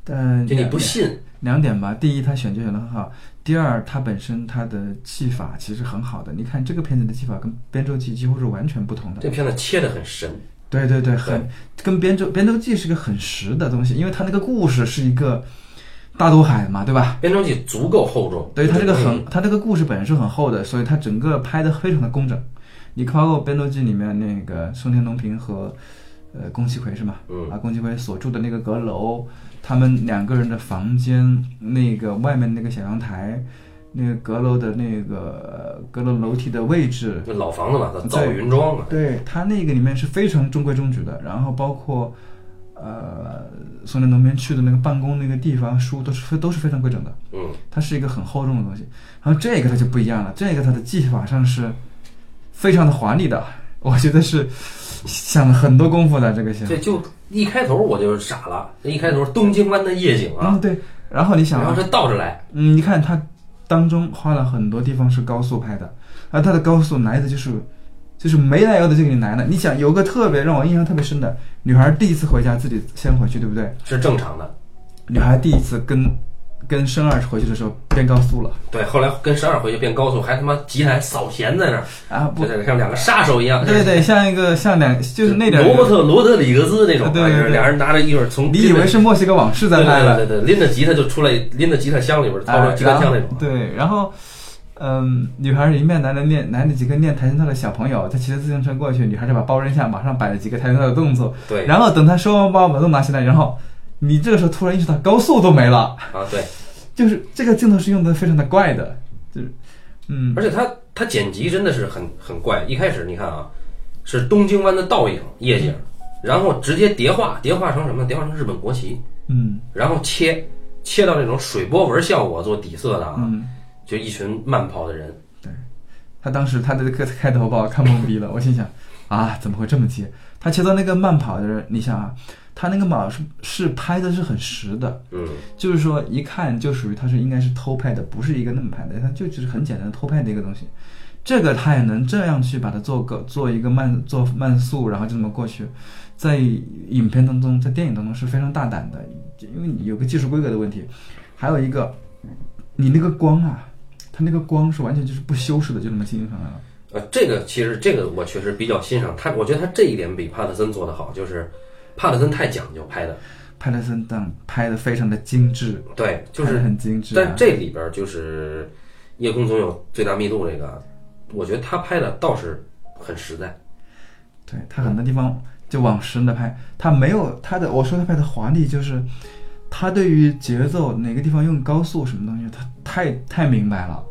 B: 但
A: 就你不信，
B: 两点吧，第一，他选角选的很好；第二，他本身他的技法其实很好的。你看这个片子的技法跟《编周记》几乎是完全不同的。
A: 这片子切的很深，
B: 对对对，很跟《编周编周记》是个很实的东西，因为它那个故事是一个大渡海嘛，对吧？
A: 《编周记》足够厚重，
B: 对，它这个很
A: 嗯，
B: 它这个故事本身是很厚的，所以它整个拍的非常的工整。你看过《编舟记》里面那个松田龙平和呃宫崎葵是吗？
A: 嗯
B: 啊，宫崎葵所住的那个阁楼，他们两个人的房间，那个外面那个小阳台，那个阁楼的那个呃阁楼楼梯的位置，
A: 那老房子嘛，它造云庄嘛，
B: 对它那个里面是非常中规中矩的。然后包括呃松田龙平去的那个办公那个地方，书都是非都是非常规整的。
A: 嗯，
B: 它是一个很厚重的东西。然后这个它就不一样了，这个它的技法上是非常的华丽的，我觉得是想了很多功夫的这个戏。
A: 这就一开头我就傻了，这一开头东京湾的夜景啊
B: 嗯，，对。然后你想啊，
A: 然后是倒着来，
B: 嗯，你看它当中花了很多地方是高速拍的，而它的高速来的就是就是没来由的就给你来了。你想有个特别让我印象特别深的女孩第一次回家自己先回去，对不对？
A: 是正常的。
B: 女孩第一次跟跟生二回去的时候变高速了
A: 对，后来跟生二回去变高速，还他妈吉他还扫弦在那儿，
B: 啊！不
A: 对，像两个杀手一样。
B: 对对，像一个像两就是那点
A: 罗伯特罗德里格兹那种，
B: 对对对
A: 俩人拿着一会儿从
B: 你以为是墨西哥往事在拍了？
A: 对对拎着吉他就出来，拎着吉他箱里边掏
B: 哎
A: 出机关枪那种。
B: 对，然后，嗯，女孩一面来了练来了几个练跆拳道的小朋友，他骑着自行车过去，女孩就把包扔下，马上摆了几个跆拳道的动作，
A: 对
B: 然后等他收完包把都拿起来，然后你这个时候突然意识到高速都没了，
A: 啊，对，
B: 就是这个镜头是用的非常的怪的，就是，嗯，
A: 而且他他剪辑真的是很很怪。一开始你看啊，是东京湾的倒影夜景，然后直接叠画，叠画成什么？叠画成日本国旗，
B: 嗯
A: 然后切切到那种水波纹效果做底色的啊，
B: 嗯，
A: 就一群慢跑的人。
B: 他当时他的这个开头把我看懵逼了，我心想啊，怎么会这么接？他切到那个慢跑的人，你想啊，他那个马是是拍的是很实的，
A: 嗯，
B: 就是说一看就属于他是应该是偷拍的，不是一个那么拍的，他就只是很简单的偷拍的一个东西。这个他也能这样去把它做个做一个慢做慢速，然后就这么过去，在影片当中，在电影当中是非常大胆的，因为你有个技术规格的问题，还有一个你那个光啊，它那个光是完全就是不修饰的，就这么进行上来了。
A: 呃，这个其实这个我确实比较欣赏他，我觉得他这一点比帕特森做得好，就是帕特森太讲究拍的，
B: 帕特森当拍的非常的精致，
A: 对，就是，
B: 很精致、啊。
A: 但这里边就是夜空总有最大密度这个，我觉得他拍的倒是很实在，
B: 对他很多地方就往实的拍，他没有他的我说他拍的华丽，就是他对于节奏哪个地方用高速什么东西，他太太明白了。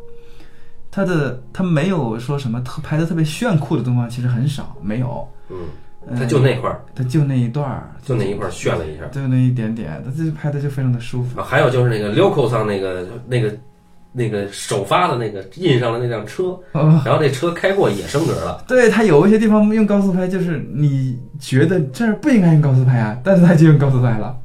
B: 他的他没有说什么特拍的特别炫酷的地方，其实很少，没有。
A: 嗯，
B: 嗯
A: 他就那块儿，
B: 他就那一段儿，
A: 就那一块儿炫了一下。
B: 就那一点点，他这拍的就非常的舒服。
A: 啊，还有就是那个 Loco 上那个那个那个首发的那个印上了那辆车，
B: 哦，
A: 然后那车开过也升格了。
B: 对他有一些地方用高速拍，就是你觉得这儿不应该用高速拍啊，但是他就用高速拍了。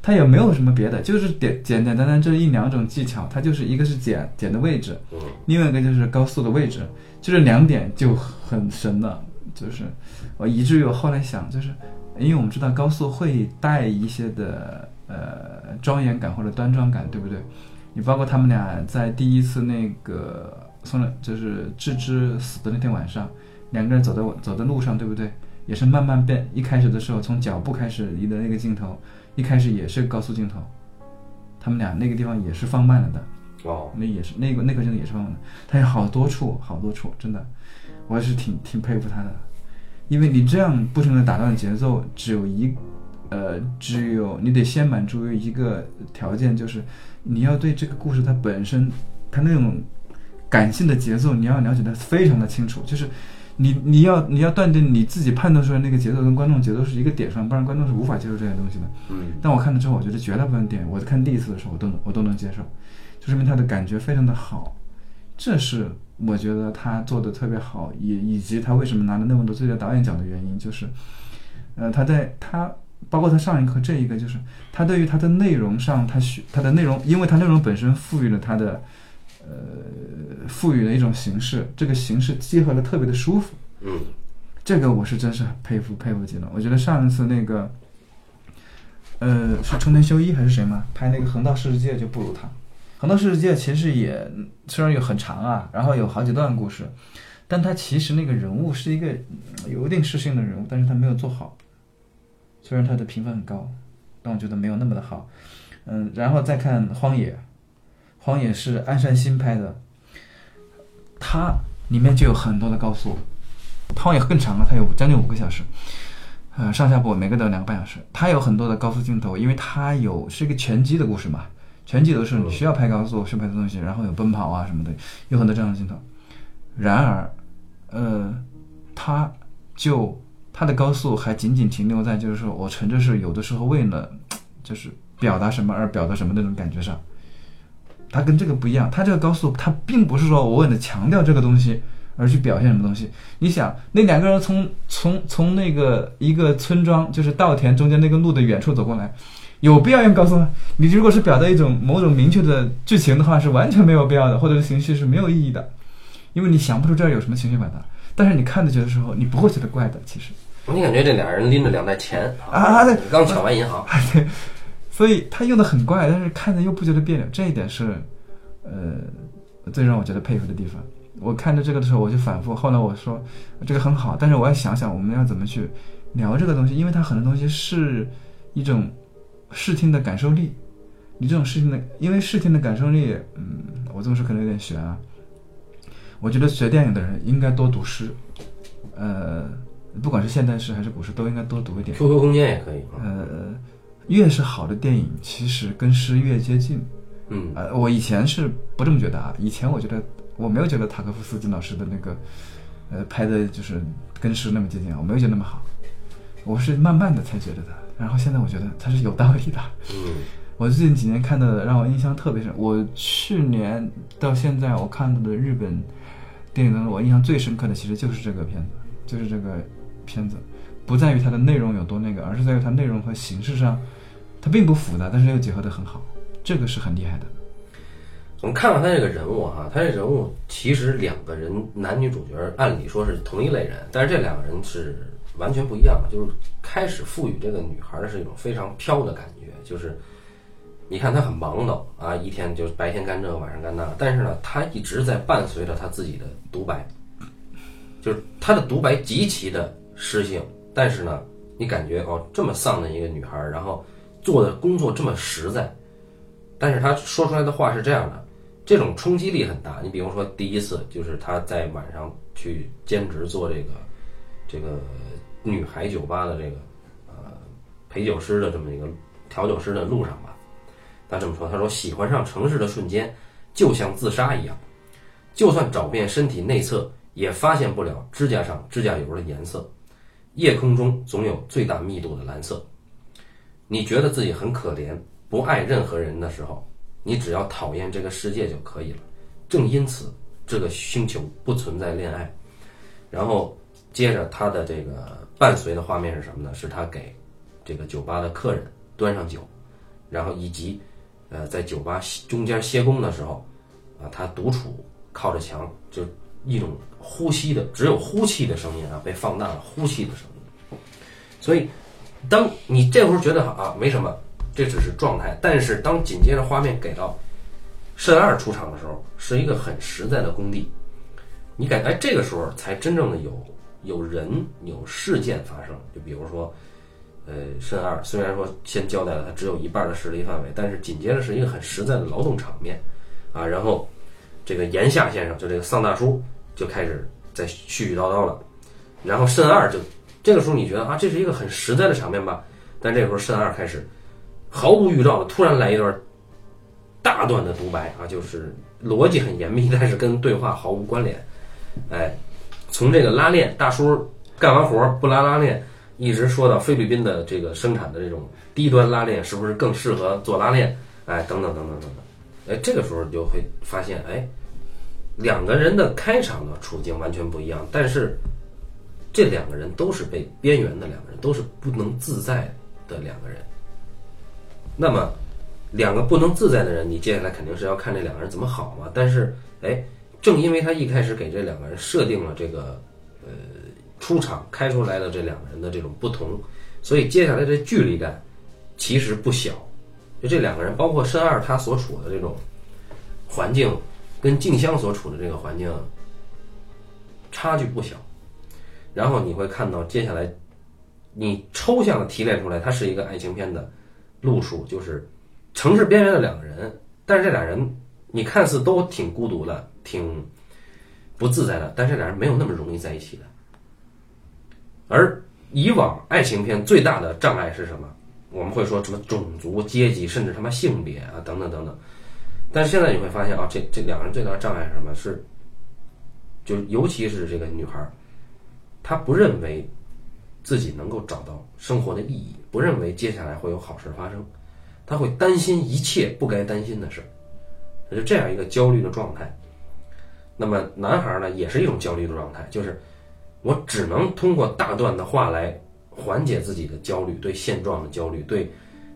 B: 他也没有什么别的，就是简简简单单这一两种技巧，它就是一个是剪剪的位置，
A: 嗯，
B: 另外一个就是高速的位置，就这两点就很神了。就是我以至于我后来想，就是因为我们知道高速会带一些的呃庄严感或者端庄感，对不对？你包括他们俩在第一次那个送了，就是智之死的那天晚上，两个人走在走在路上，对不对？也是慢慢变，一开始的时候从脚步开始移的那个镜头，一开始也是高速镜头，他们俩那个地方也是放慢了的。
A: 哦，
B: 那也是那个那个真的也是放慢的，他有好多处好多处，真的，我还是挺挺佩服他的，因为你这样不停的打断节奏，只有一，呃，只有你得先满足于一个条件，就是你要对这个故事它本身，它那种感性的节奏，你要了解的非常的清楚，就是你你要你要断定你自己判断出来那个节奏跟观众节奏是一个点上，不然观众是无法接受这些东西的。
A: 嗯，
B: 但我看了之后，我觉得绝大部分点，我在看第一次的时候，我都能我都能接受，就说明他的感觉非常的好，这是我觉得他做的特别好，也以及他为什么拿了那么多最佳导演奖的原因，就是，呃，他在他包括他上一课这一个，就是他对于他的内容上，他需他的内容，因为他内容本身赋予了他的，呃，赋予了一种形式，这个形式结合的特别的舒服，
A: 嗯，
B: 这个我是真是佩服佩服极了。我觉得上一次那个，呃，是冲田修一还是谁嘛？拍那个《横道世界》就不如他。《横道世界》其实也虽然有很长啊，然后有好几段故事，但它其实那个人物是一个有一定适性的人物，但是他没有做好。虽然他的评分很高，但我觉得没有那么的好。嗯，然后再看《荒野》，《荒野》是安山新拍的，它里面就有很多的高速，《荒野》更长了，它有将近五个小时。呃，上下部每个都有两个半小时，它有很多的高速镜头，因为它有是一个拳击的故事嘛，拳击都是你需要拍高速需要拍的东西，然后有奔跑啊什么的，有很多这样的镜头。然而，呃，他就他的高速还仅仅停留在就是说我纯粹是有的时候为了就是表达什么而表达什么那种感觉上，他跟这个不一样，他这个高速他并不是说我为了强调这个东西。而去表现什么东西？你想，那两个人从从从那个一个村庄，就是稻田中间那个路的远处走过来，有必要用高速吗？你如果是表达一种某种明确的剧情的话，是完全没有必要的，或者是情绪是没有意义的，因为你想不出这儿有什么情绪表达。但是你看着觉得时候，你不会觉得怪的，其实。
A: 你感觉这俩人拎着两袋钱
B: 啊对
A: 刚抢完银行，
B: 对，所以他用的很怪，但是看着又不觉得别扭，这一点是，呃，最让我觉得佩服的地方。我看着这个的时候，我就反复。后来我说，这个很好，但是我要想想我们要怎么去聊这个东西，因为它很多东西是一种视听的感受力。你这种视听的，因为视听的感受力，嗯，我这么说可能有点悬啊。我觉得学电影的人应该多读诗，呃，不管是现代诗还是古诗，都应该多读一点。
A: QQ 空间也可以。
B: 呃，越是好的电影，其实跟诗越接近。
A: 嗯，
B: 呃，我以前是不这么觉得啊，以前我觉得我没有觉得塔科夫斯基老师的那个，呃，拍的就是跟诗那么接近，我没有觉得那么好，我是慢慢的才觉得的。然后现在我觉得它是有道理的。
A: 嗯，
B: 我最近几年看到的让我印象特别深，我去年到现在我看到的日本电影当中，我印象最深刻的其实就是这个片子，就是这个片子，不在于它的内容有多那个，而是在于它内容和形式上，它并不复杂，但是又结合的很好，这个是很厉害的。
A: 我们看看他这个人物哈，他这人物其实两个人男女主角按理说是同一类人，但是这两个人是完全不一样。就是开始赋予这个女孩的是一种非常飘的感觉，就是你看她很忙叨啊，一天就白天干这个，晚上干那，但是呢，她一直在伴随着她自己的独白，就是她的独白极其的诗性，但是呢，你感觉哦，这么丧的一个女孩，然后做的工作这么实在，但是她说出来的话是这样的。这种冲击力很大。你比如说，第一次就是他在晚上去兼职做这个这个女孩酒吧的这个呃陪酒师的这么一个调酒师的路上吧，他这么说：“他说喜欢上城市的瞬间，就像自杀一样，就算找遍身体内侧，也发现不了指甲上指甲油的颜色。夜空中总有最大密度的蓝色。你觉得自己很可怜，不爱任何人的时候。”你只要讨厌这个世界就可以了。正因此，这个星球不存在恋爱。然后接着他的这个伴随的画面是什么呢？是他给这个酒吧的客人端上酒，然后以及呃在酒吧中间歇工的时候，啊他独处靠着墙，就一种呼吸的只有呼气的声音啊被放大了呼气的声音。所以，当你这会儿觉得啊没什么。这只是状态，但是当紧接着画面给到慎二出场的时候，是一个很实在的工地，你感觉哎，这个时候才真正的有有人有事件发生。就比如说，呃，慎二虽然说先交代了他只有一半的势力范围，但是紧接着是一个很实在的劳动场面啊。然后这个岩下先生就这个丧大叔就开始在絮絮叨叨了，然后慎二就这个时候你觉得啊，这是一个很实在的场面吧？但这个时候慎二开始。毫无预兆的突然来一段大段的独白啊，就是逻辑很严密，但是跟对话毫无关联。哎，从这个拉链大叔干完活不拉拉链，一直说到菲律宾的这个生产的这种低端拉链是不是更适合做拉链？哎，等等等等等等。哎，这个时候你就会发现，哎，两个人的开场的处境完全不一样，但是这两个人都是被边缘的两个人，都是不能自在的两个人。那么，两个不能自在的人，你接下来肯定是要看这两个人怎么好嘛。但是，哎，正因为他一开始给这两个人设定了这个，呃，出场开出来的这两个人的这种不同，所以接下来这距离感其实不小。就这两个人，包括申二他所处的这种环境，跟静香所处的这个环境差距不小。然后你会看到接下来，你抽象的提炼出来，它是一个爱情片的路数，就是城市边缘的两个人，但是这俩人你看似都挺孤独的，挺不自在的，但是俩人没有那么容易在一起的。而以往爱情片最大的障碍是什么？我们会说什么种族、阶级，甚至他妈性别啊，等等等等。但是现在你会发现啊，这这两个人最大的障碍是什么？是，就尤其是这个女孩，她不认为自己能够找到生活的意义，不认为接下来会有好事发生，她会担心一切不该担心的事儿，就这样一个焦虑的状态。那么男孩呢，也是一种焦虑的状态，就是我只能通过大段的话来。缓解自己的焦虑，对现状的焦虑，对，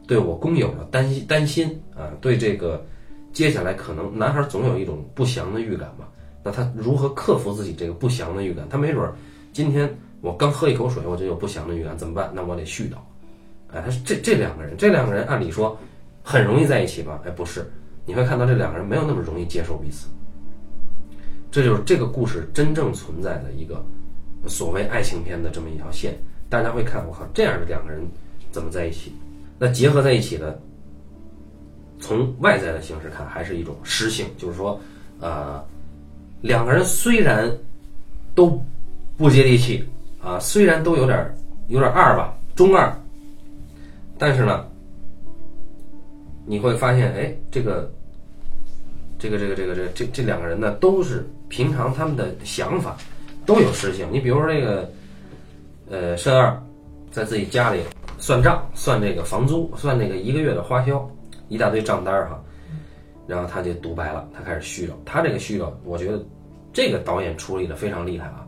A: 对我工友的担心担心啊，对这个接下来可能男孩总有一种不祥的预感嘛。那他如何克服自己这个不祥的预感？他没准儿今天我刚喝一口水，我就有不祥的预感，怎么办？那我得絮叨。哎，他这这两个人，这两个人按理说很容易在一起吧？哎，不是，你会看到这两个人没有那么容易接受彼此。这就是这个故事真正存在的一个所谓爱情片的这么一条线。大家会看，我靠，这样的两个人怎么在一起？那结合在一起的，从外在的形式看，还是一种诗性，就是说，呃，两个人虽然都不接地气啊，虽然都有点有点二吧，中二，但是呢，你会发现，哎，这个这个这个这个这这这两个人呢，都是平常他们的想法都有诗性。你比如说这个。呃，申二在自己家里算账，算这个房租，算那个一个月的花销，一大堆账单哈。然后他就独白了，他开始絮叨。他这个絮叨，我觉得这个导演处理的非常厉害啊。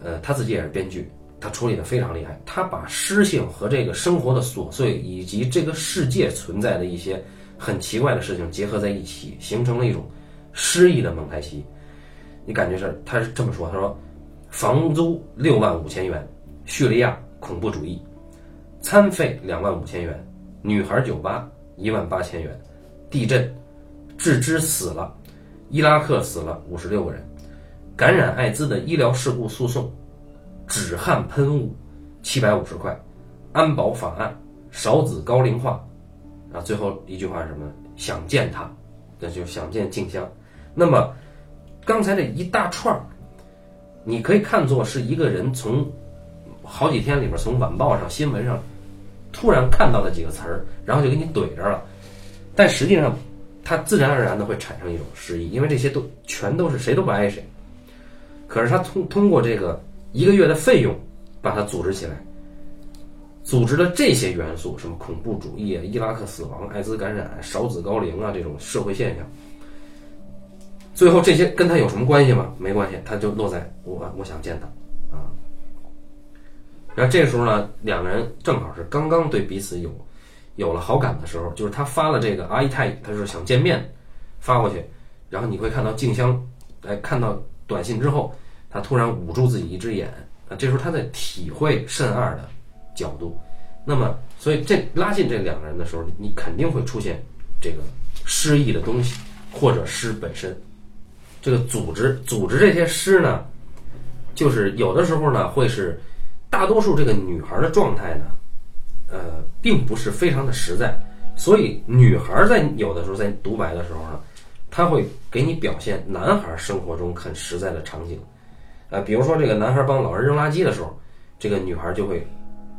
A: 呃，他自己也是编剧，他处理的非常厉害。他把诗性和这个生活的琐碎，以及这个世界存在的一些很奇怪的事情结合在一起，形成了一种诗意的蒙太奇。你感觉是他是这么说，他说。房租六万五千元，叙利亚恐怖主义，餐费两万五千元，女孩酒吧一万八千元，地震，致之死了，伊拉克死了五十六个人，感染艾滋的医疗事故诉讼，止汗喷雾七百五十块，安保法案，少子高龄化，啊，最后一句话是什么？想见他，那就想见静香。那么刚才这一大串儿。你可以看作是一个人从好几天里边从晚报上新闻上突然看到的几个词儿，然后就给你怼着了。但实际上，他自然而然的会产生一种诗意，因为这些都全都是谁都不爱谁。可是他通通过这个一个月的费用把它组织起来，组织了这些元素，什么恐怖主义啊、伊拉克死亡、艾滋感染、少子高龄啊这种社会现象。最后这些跟他有什么关系吗？没关系，他就落在我我想见他啊。然后这时候呢，两个人正好是刚刚对彼此有有了好感的时候，就是他发了这个阿姨太，他是想见面发过去，然后你会看到静香哎看到短信之后，他突然捂住自己一只眼啊，这时候他在体会慎二的角度。那么，所以这拉近这两个人的时候，你肯定会出现这个失意的东西，或者失本身。这个组织组织这些诗呢，就是有的时候呢会是大多数这个女孩的状态呢，呃，并不是非常的实在，所以女孩在有的时候在独白的时候呢，她会给你表现男孩生活中很实在的场景，呃，比如说这个男孩帮老人扔垃圾的时候，这个女孩就会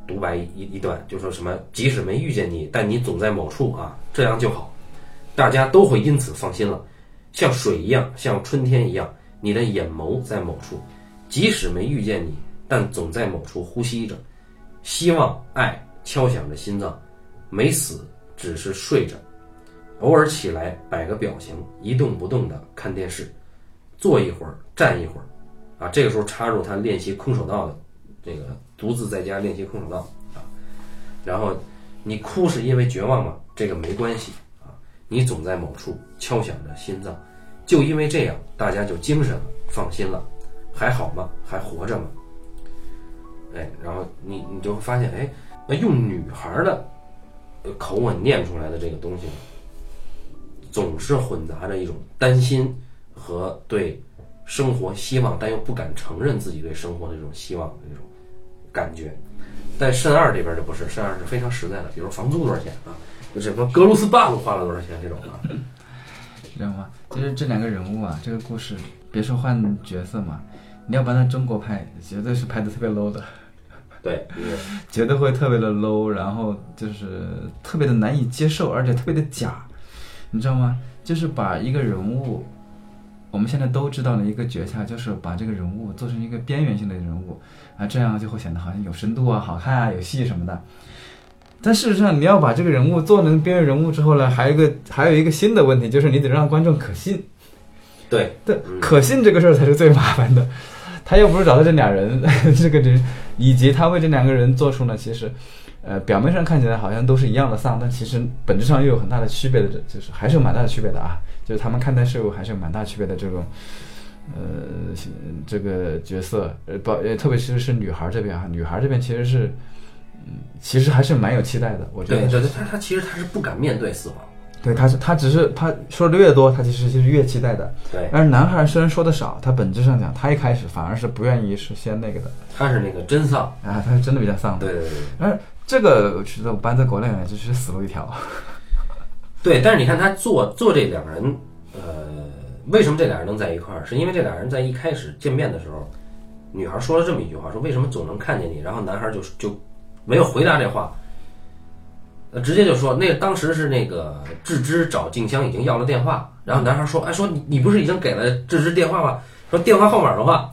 A: 独白一一段，就说什么即使没遇见你，但你总在某处啊，这样就好，大家都会因此放心了。像水一样，像春天一样，你的眼眸在某处，即使没遇见你，但总在某处呼吸着，希望爱敲响着心脏，没死，只是睡着，偶尔起来摆个表情，一动不动的看电视，坐一会儿，站一会儿，啊，这个时候插入他练习空手道的，这个独自在家练习空手道。啊，然后你哭是因为绝望吗？这个没关系。啊。你总在某处敲响着心脏，就因为这样，大家就精神了，放心了，还好吗？还活着吗？哎，然后你你就会发现，哎，那用女孩的口吻念出来的这个东西，总是混杂着一种担心和对生活希望，但又不敢承认自己对生活的这种希望的这种感觉。在肾二这边就不是，肾二是非常实在的，比如房租多少钱啊，就什么格鲁斯棒花了多少钱这种啊。
B: 知道吗？就是这两个人物啊，这个故事，别说换角色嘛，你要把它中国拍，绝对是拍的特别 low 的，
A: 对，
B: 绝对会特别的 low，然后就是特别的难以接受，而且特别的假，你知道吗？就是把一个人物，我们现在都知道的一个诀窍，就是把这个人物做成一个边缘性的人物啊，这样就会显得好像有深度啊、好看啊、有戏什么的。但事实上，你要把这个人物做成边缘人物之后呢，还有一个还有一个新的问题，就是你得让观众可信。
A: 对
B: 对，可信这个事儿才是最麻烦的。他又不是找到这俩人，这个人，以及他为这两个人做出呢，其实，呃，表面上看起来好像都是一样的丧，但其实本质上又有很大的区别的，就是还是有蛮大的区别的啊。就是他们看待事物还是有蛮大区别的这种，呃，这个角色，呃，包，呃，特别其实是女孩这边啊，女孩这边其实是，嗯，其实还是蛮有期待的。我觉得，
A: 对对对，他他其实他是不敢面对死亡。
B: 对，他是他只是他说的越多，他其实就是越期待的。
A: 对，
B: 但是男孩虽然说的少，他本质上讲，他一开始反而是不愿意是先那个的。
A: 他是那个真丧
B: 啊，他是真的比较丧。
A: 对对对。
B: 而这个我觉得搬在国内来就是死路一条。
A: 对，但是你看他做做这两人，呃，为什么这俩人能在一块儿？是因为这俩人在一开始见面的时候，女孩说了这么一句话，说为什么总能看见你？然后男孩就就没有回答这话。呃，直接就说，那当时是那个志之找静香已经要了电话，然后男孩说，哎，说你你不是已经给了志之电话吗？说电话号码的话，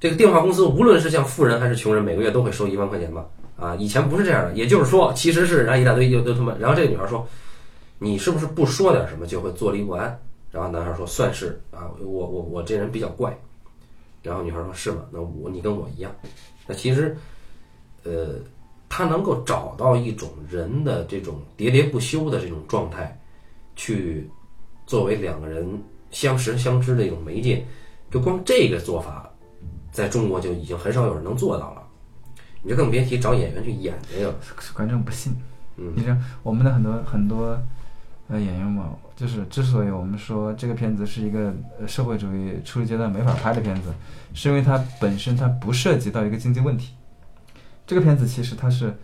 A: 这个电话公司无论是像富人还是穷人，每个月都会收一万块钱吧？啊，以前不是这样的，也就是说，其实是然后一大堆又都他妈，然后这个女孩说，你是不是不说点什么就会坐立不安？然后男孩说，算是啊，我我我这人比较怪。然后女孩说，是吗？那我你跟我一样。那其实，呃。他能够找到一种人的这种喋喋不休的这种状态，去作为两个人相识相知的一种媒介，就光这个做法，在中国就已经很少有人能做到了。你就更别提找演员去演这个，
B: 观众不信。
A: 嗯，
B: 你知道我们的很多很多呃演员嘛，就是之所以我们说这个片子是一个社会主义初级阶段没法拍的片子，是因为它本身它不涉及到一个经济问题。这个片子其实它是，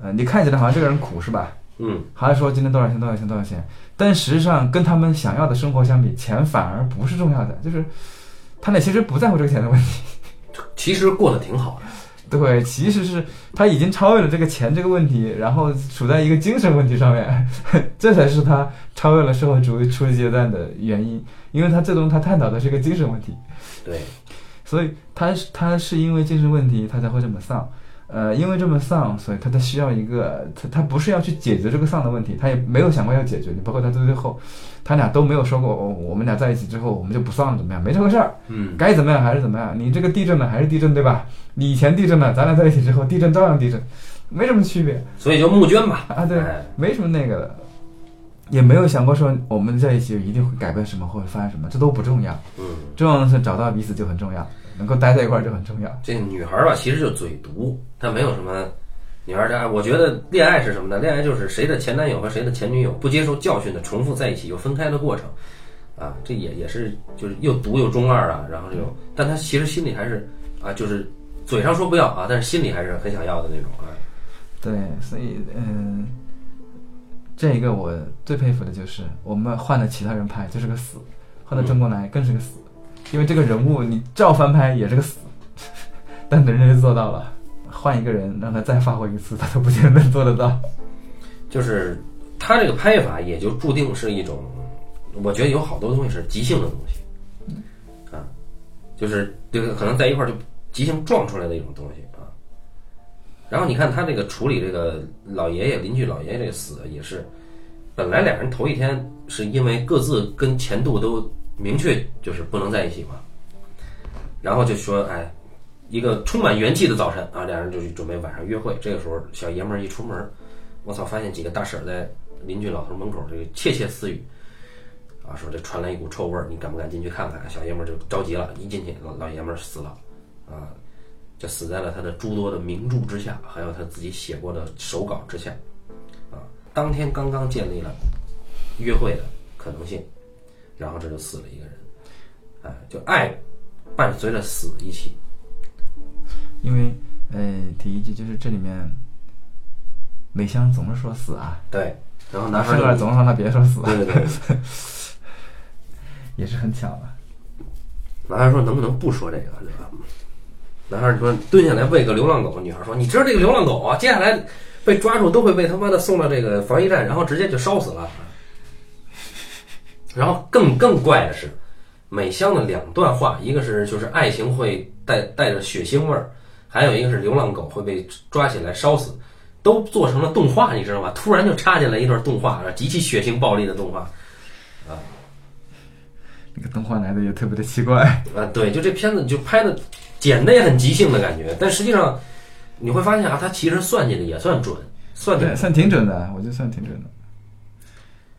B: 呃，你看起来好像这个人苦是吧？
A: 嗯，
B: 还是说今天多少钱多少钱多少钱？但实际上跟他们想要的生活相比，钱反而不是重要的，就是他俩其实不在乎这个钱的问题，
A: 其实过得挺好的。
B: 对，其实是他已经超越了这个钱这个问题，然后处在一个精神问题上面，这才是他超越了社会主义初级阶段的原因，因为他最终他探讨的是一个精神问题。
A: 对，
B: 所以他他是因为精神问题，他才会这么丧。呃，因为这么丧，所以他他需要一个他他不是要去解决这个丧的问题，他也没有想过要解决你。包括他到最后，他俩都没有说过，哦，我们俩在一起之后我们就不丧了，怎么样？没这回事儿。
A: 嗯，
B: 该怎么样还是怎么样。你这个地震了还是地震，对吧？你以前地震了，咱俩在一起之后地震照样地震，没什么区别。
A: 所以就募捐吧。
B: 啊，对，没什么那个的，也没有想过说我们在一起一定会改变什么或者发生什么，这都不重要。
A: 嗯，
B: 重要的是找到彼此就很重要。能够待在一块儿就很重要。
A: 这女孩儿吧，其实就嘴毒，她没有什么。女孩儿家，我觉得恋爱是什么呢？恋爱就是谁的前男友和谁的前女友不接受教训的重复在一起又分开的过程，啊，这也也是就是又毒又中二啊。然后就，但她其实心里还是啊，就是嘴上说不要啊，但是心里还是很想要的那种啊。
B: 对，所以嗯，这一个我最佩服的就是我们换了其他人拍就是个死，换到中国来更是个死。因为这个人物你照翻拍也是个死，但人家做到了，换一个人让他再发挥一次，他都不见得做得到。
A: 就是他这个拍法也就注定是一种，我觉得有好多东西是即兴的东西，啊，就是这个可能在一块儿就即兴撞出来的一种东西啊。然后你看他这个处理这个老爷爷邻居老爷爷这个死也是，本来俩人头一天是因为各自跟前度都。明确就是不能在一起嘛，然后就说，哎，一个充满元气的早晨啊，两人就去准备晚上约会。这个时候，小爷们儿一出门，我操，发现几个大婶在邻居老头门口这个窃窃私语，啊，说这传来一股臭味儿，你敢不敢进去看看？小爷们儿就着急了，一进去，老老爷们儿死了，啊，就死在了他的诸多的名著之下，还有他自己写过的手稿之下，啊，当天刚刚建立了约会的可能性，然后这就死了一个人，哎，就爱伴随着死一起，
B: 因为呃，第一句就是这里面美香总是说死啊，
A: 对，然后男孩
B: 儿总是让他别说死，
A: 对对对，
B: 也是很巧啊。
A: 男孩说能不能不说这个，对吧？男孩说蹲下来喂个流浪狗，女孩说你知道这个流浪狗啊，接下来被抓住都会被他妈的送到这个防疫站，然后直接就烧死了。然后更更怪的是，美香的两段话，一个是就是爱情会带带着血腥味儿，还有一个是流浪狗会被抓起来烧死，都做成了动画，你知道吗？突然就插进来一段动画，极其血腥暴力的动画。
B: 啊那个动画来的也特别的奇怪，
A: 啊，对，就这片子就拍的剪的也很即兴的感觉，但实际上你会发现啊，他其实算计的也算准，算的
B: 对，算挺准的，我觉得算挺准的，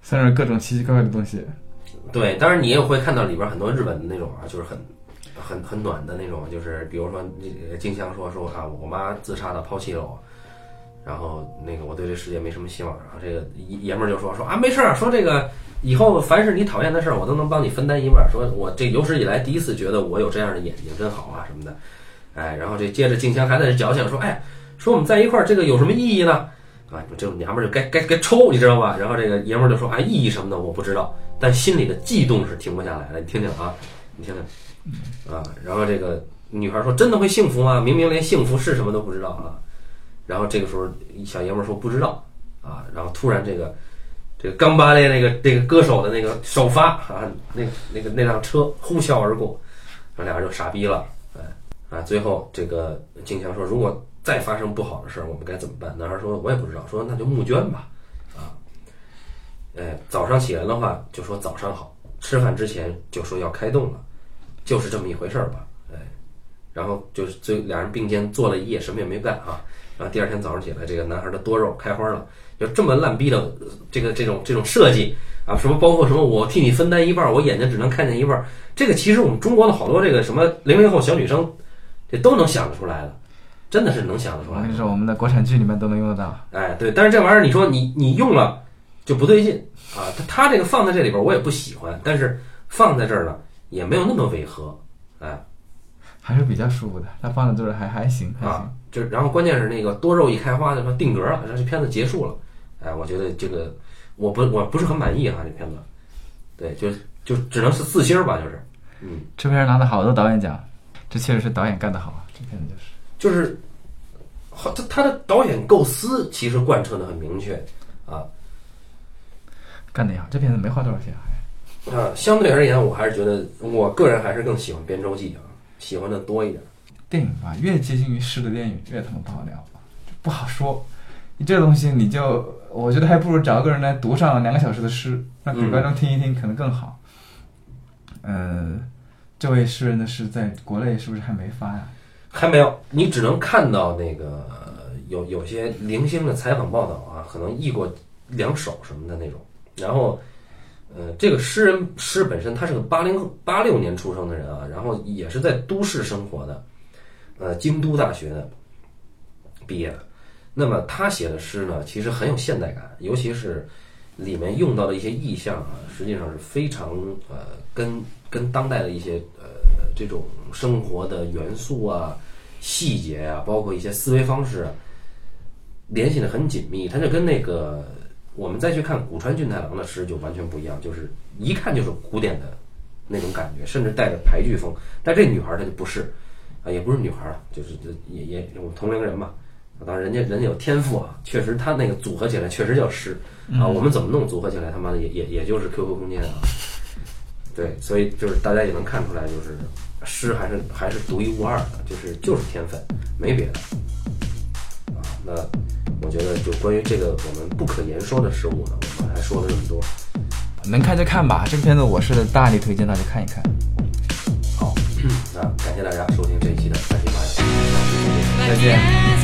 B: 算是各种奇奇怪怪的东西。
A: 对。当然你也会看到里边很多日本的那种啊，就是很很很暖的那种，就是比如说静香说说啊，我妈自杀的抛弃了我。然后那个我对这世界没什么希望，然后这个爷们儿就说说啊没事儿，说这个以后凡是你讨厌的事儿，我都能帮你分担一半。说我这有史以来第一次觉得我有这样的眼睛真好啊什么的，哎，然后这接着静香还在这矫情说，哎，说我们在一块儿这个有什么意义呢？啊，这种娘们儿就该该该抽，你知道吧？然后这个爷们儿就说，啊，意义什么的我不知道，但心里的悸动是停不下来的。你听听啊，你听听啊，然后这个女孩说，真的会幸福吗？明明连幸福是什么都不知道啊。然后这个时候，小爷们儿说不知道啊，然后突然这个这个刚巴列那个这个歌手的那个首发啊，那那个那辆车呼啸而过，然后俩人就傻逼了，哎啊，最后这个静香说，如果再发生不好的事儿，我们该怎么办？男孩说，我也不知道，说那就募捐吧，啊，哎，早上起来的话就说早上好，吃饭之前就说要开动了，就是这么一回事儿吧，哎，然后就是最俩人并肩坐了一夜，什么也没干啊。然后第二天早上起来，这个男孩的多肉开花了，就这么烂逼的这个这种这种设计啊，什么包括什么我替你分担一半，我眼睛只能看见一半，这个其实我们中国的好多这个什么零零后小女生，这都能想得出来的，真的是能想得出来
B: 我跟。你说，我们的国产剧里面都能用得到。
A: 哎，对，但是这玩意儿你说你你用了就不对劲啊，他他这个放在这里边我也不喜欢，但是放在这儿呢也没有那么违和，哎。
B: 还是比较舒服的，它放在这儿还还行，还行。
A: 啊，就然后关键是那个多肉一开花，就说定格了，让这片子结束了。哎，我觉得这个我不我不是很满意哈、这片子，对，就就只能是四星儿吧，就是，嗯，
B: 这片拿了好多导演奖，这确实是导演干得好，这片子就是。
A: 就是好，他他的导演构思其实贯彻的很明确啊
B: 干得也好，这片子没花多少钱，还
A: 啊，相对而言，我还是觉得我个人还是更喜欢《编舟记》啊，喜欢的多一点。
B: 电影吧，越接近于诗的电影越他妈不好聊，不好说。你这东西你就，我觉得还不如找个人来读上两个小时的诗，让给
A: 嗯
B: 观众听一听，可能更好。呃，这位诗人的诗在国内是不是还没发呀？
A: 还没有，你只能看到那个有有些零星的采访报道啊，可能译过两首什么的那种。然后，呃，这个诗人诗本身他是个八零八六年出生的人啊，然后也是在都市生活的，呃，京都大学的毕业的。那么他写的诗呢，其实很有现代感，尤其是里面用到的一些意象啊，实际上是非常呃跟跟当代的一些这种生活的元素啊、细节啊，包括一些思维方式啊，联系的很紧密。它就跟那个我们再去看古川俊太郎的诗就完全不一样，就是一看就是古典的那种感觉，甚至带着排剧风。但这女孩她就不是啊，也不是女孩了，就是这也也我们同龄人嘛。当然，人家人家有天赋啊，确实他那个组合起来确实叫诗啊。我们怎么弄组合起来，他妈的也也也就是 QQ 空间啊。对，所以就是大家也能看出来，就是诗还是还是独一无二的，就是就是天分，没别的啊。那我觉得就关于这个我们不可言说的事物呢，我们还说了这么多。
B: 能看就看吧，这个片子我是大力推荐大家看一看。
A: 好，那感谢大家收听这一期的三七八友，下期再见。
B: 再见。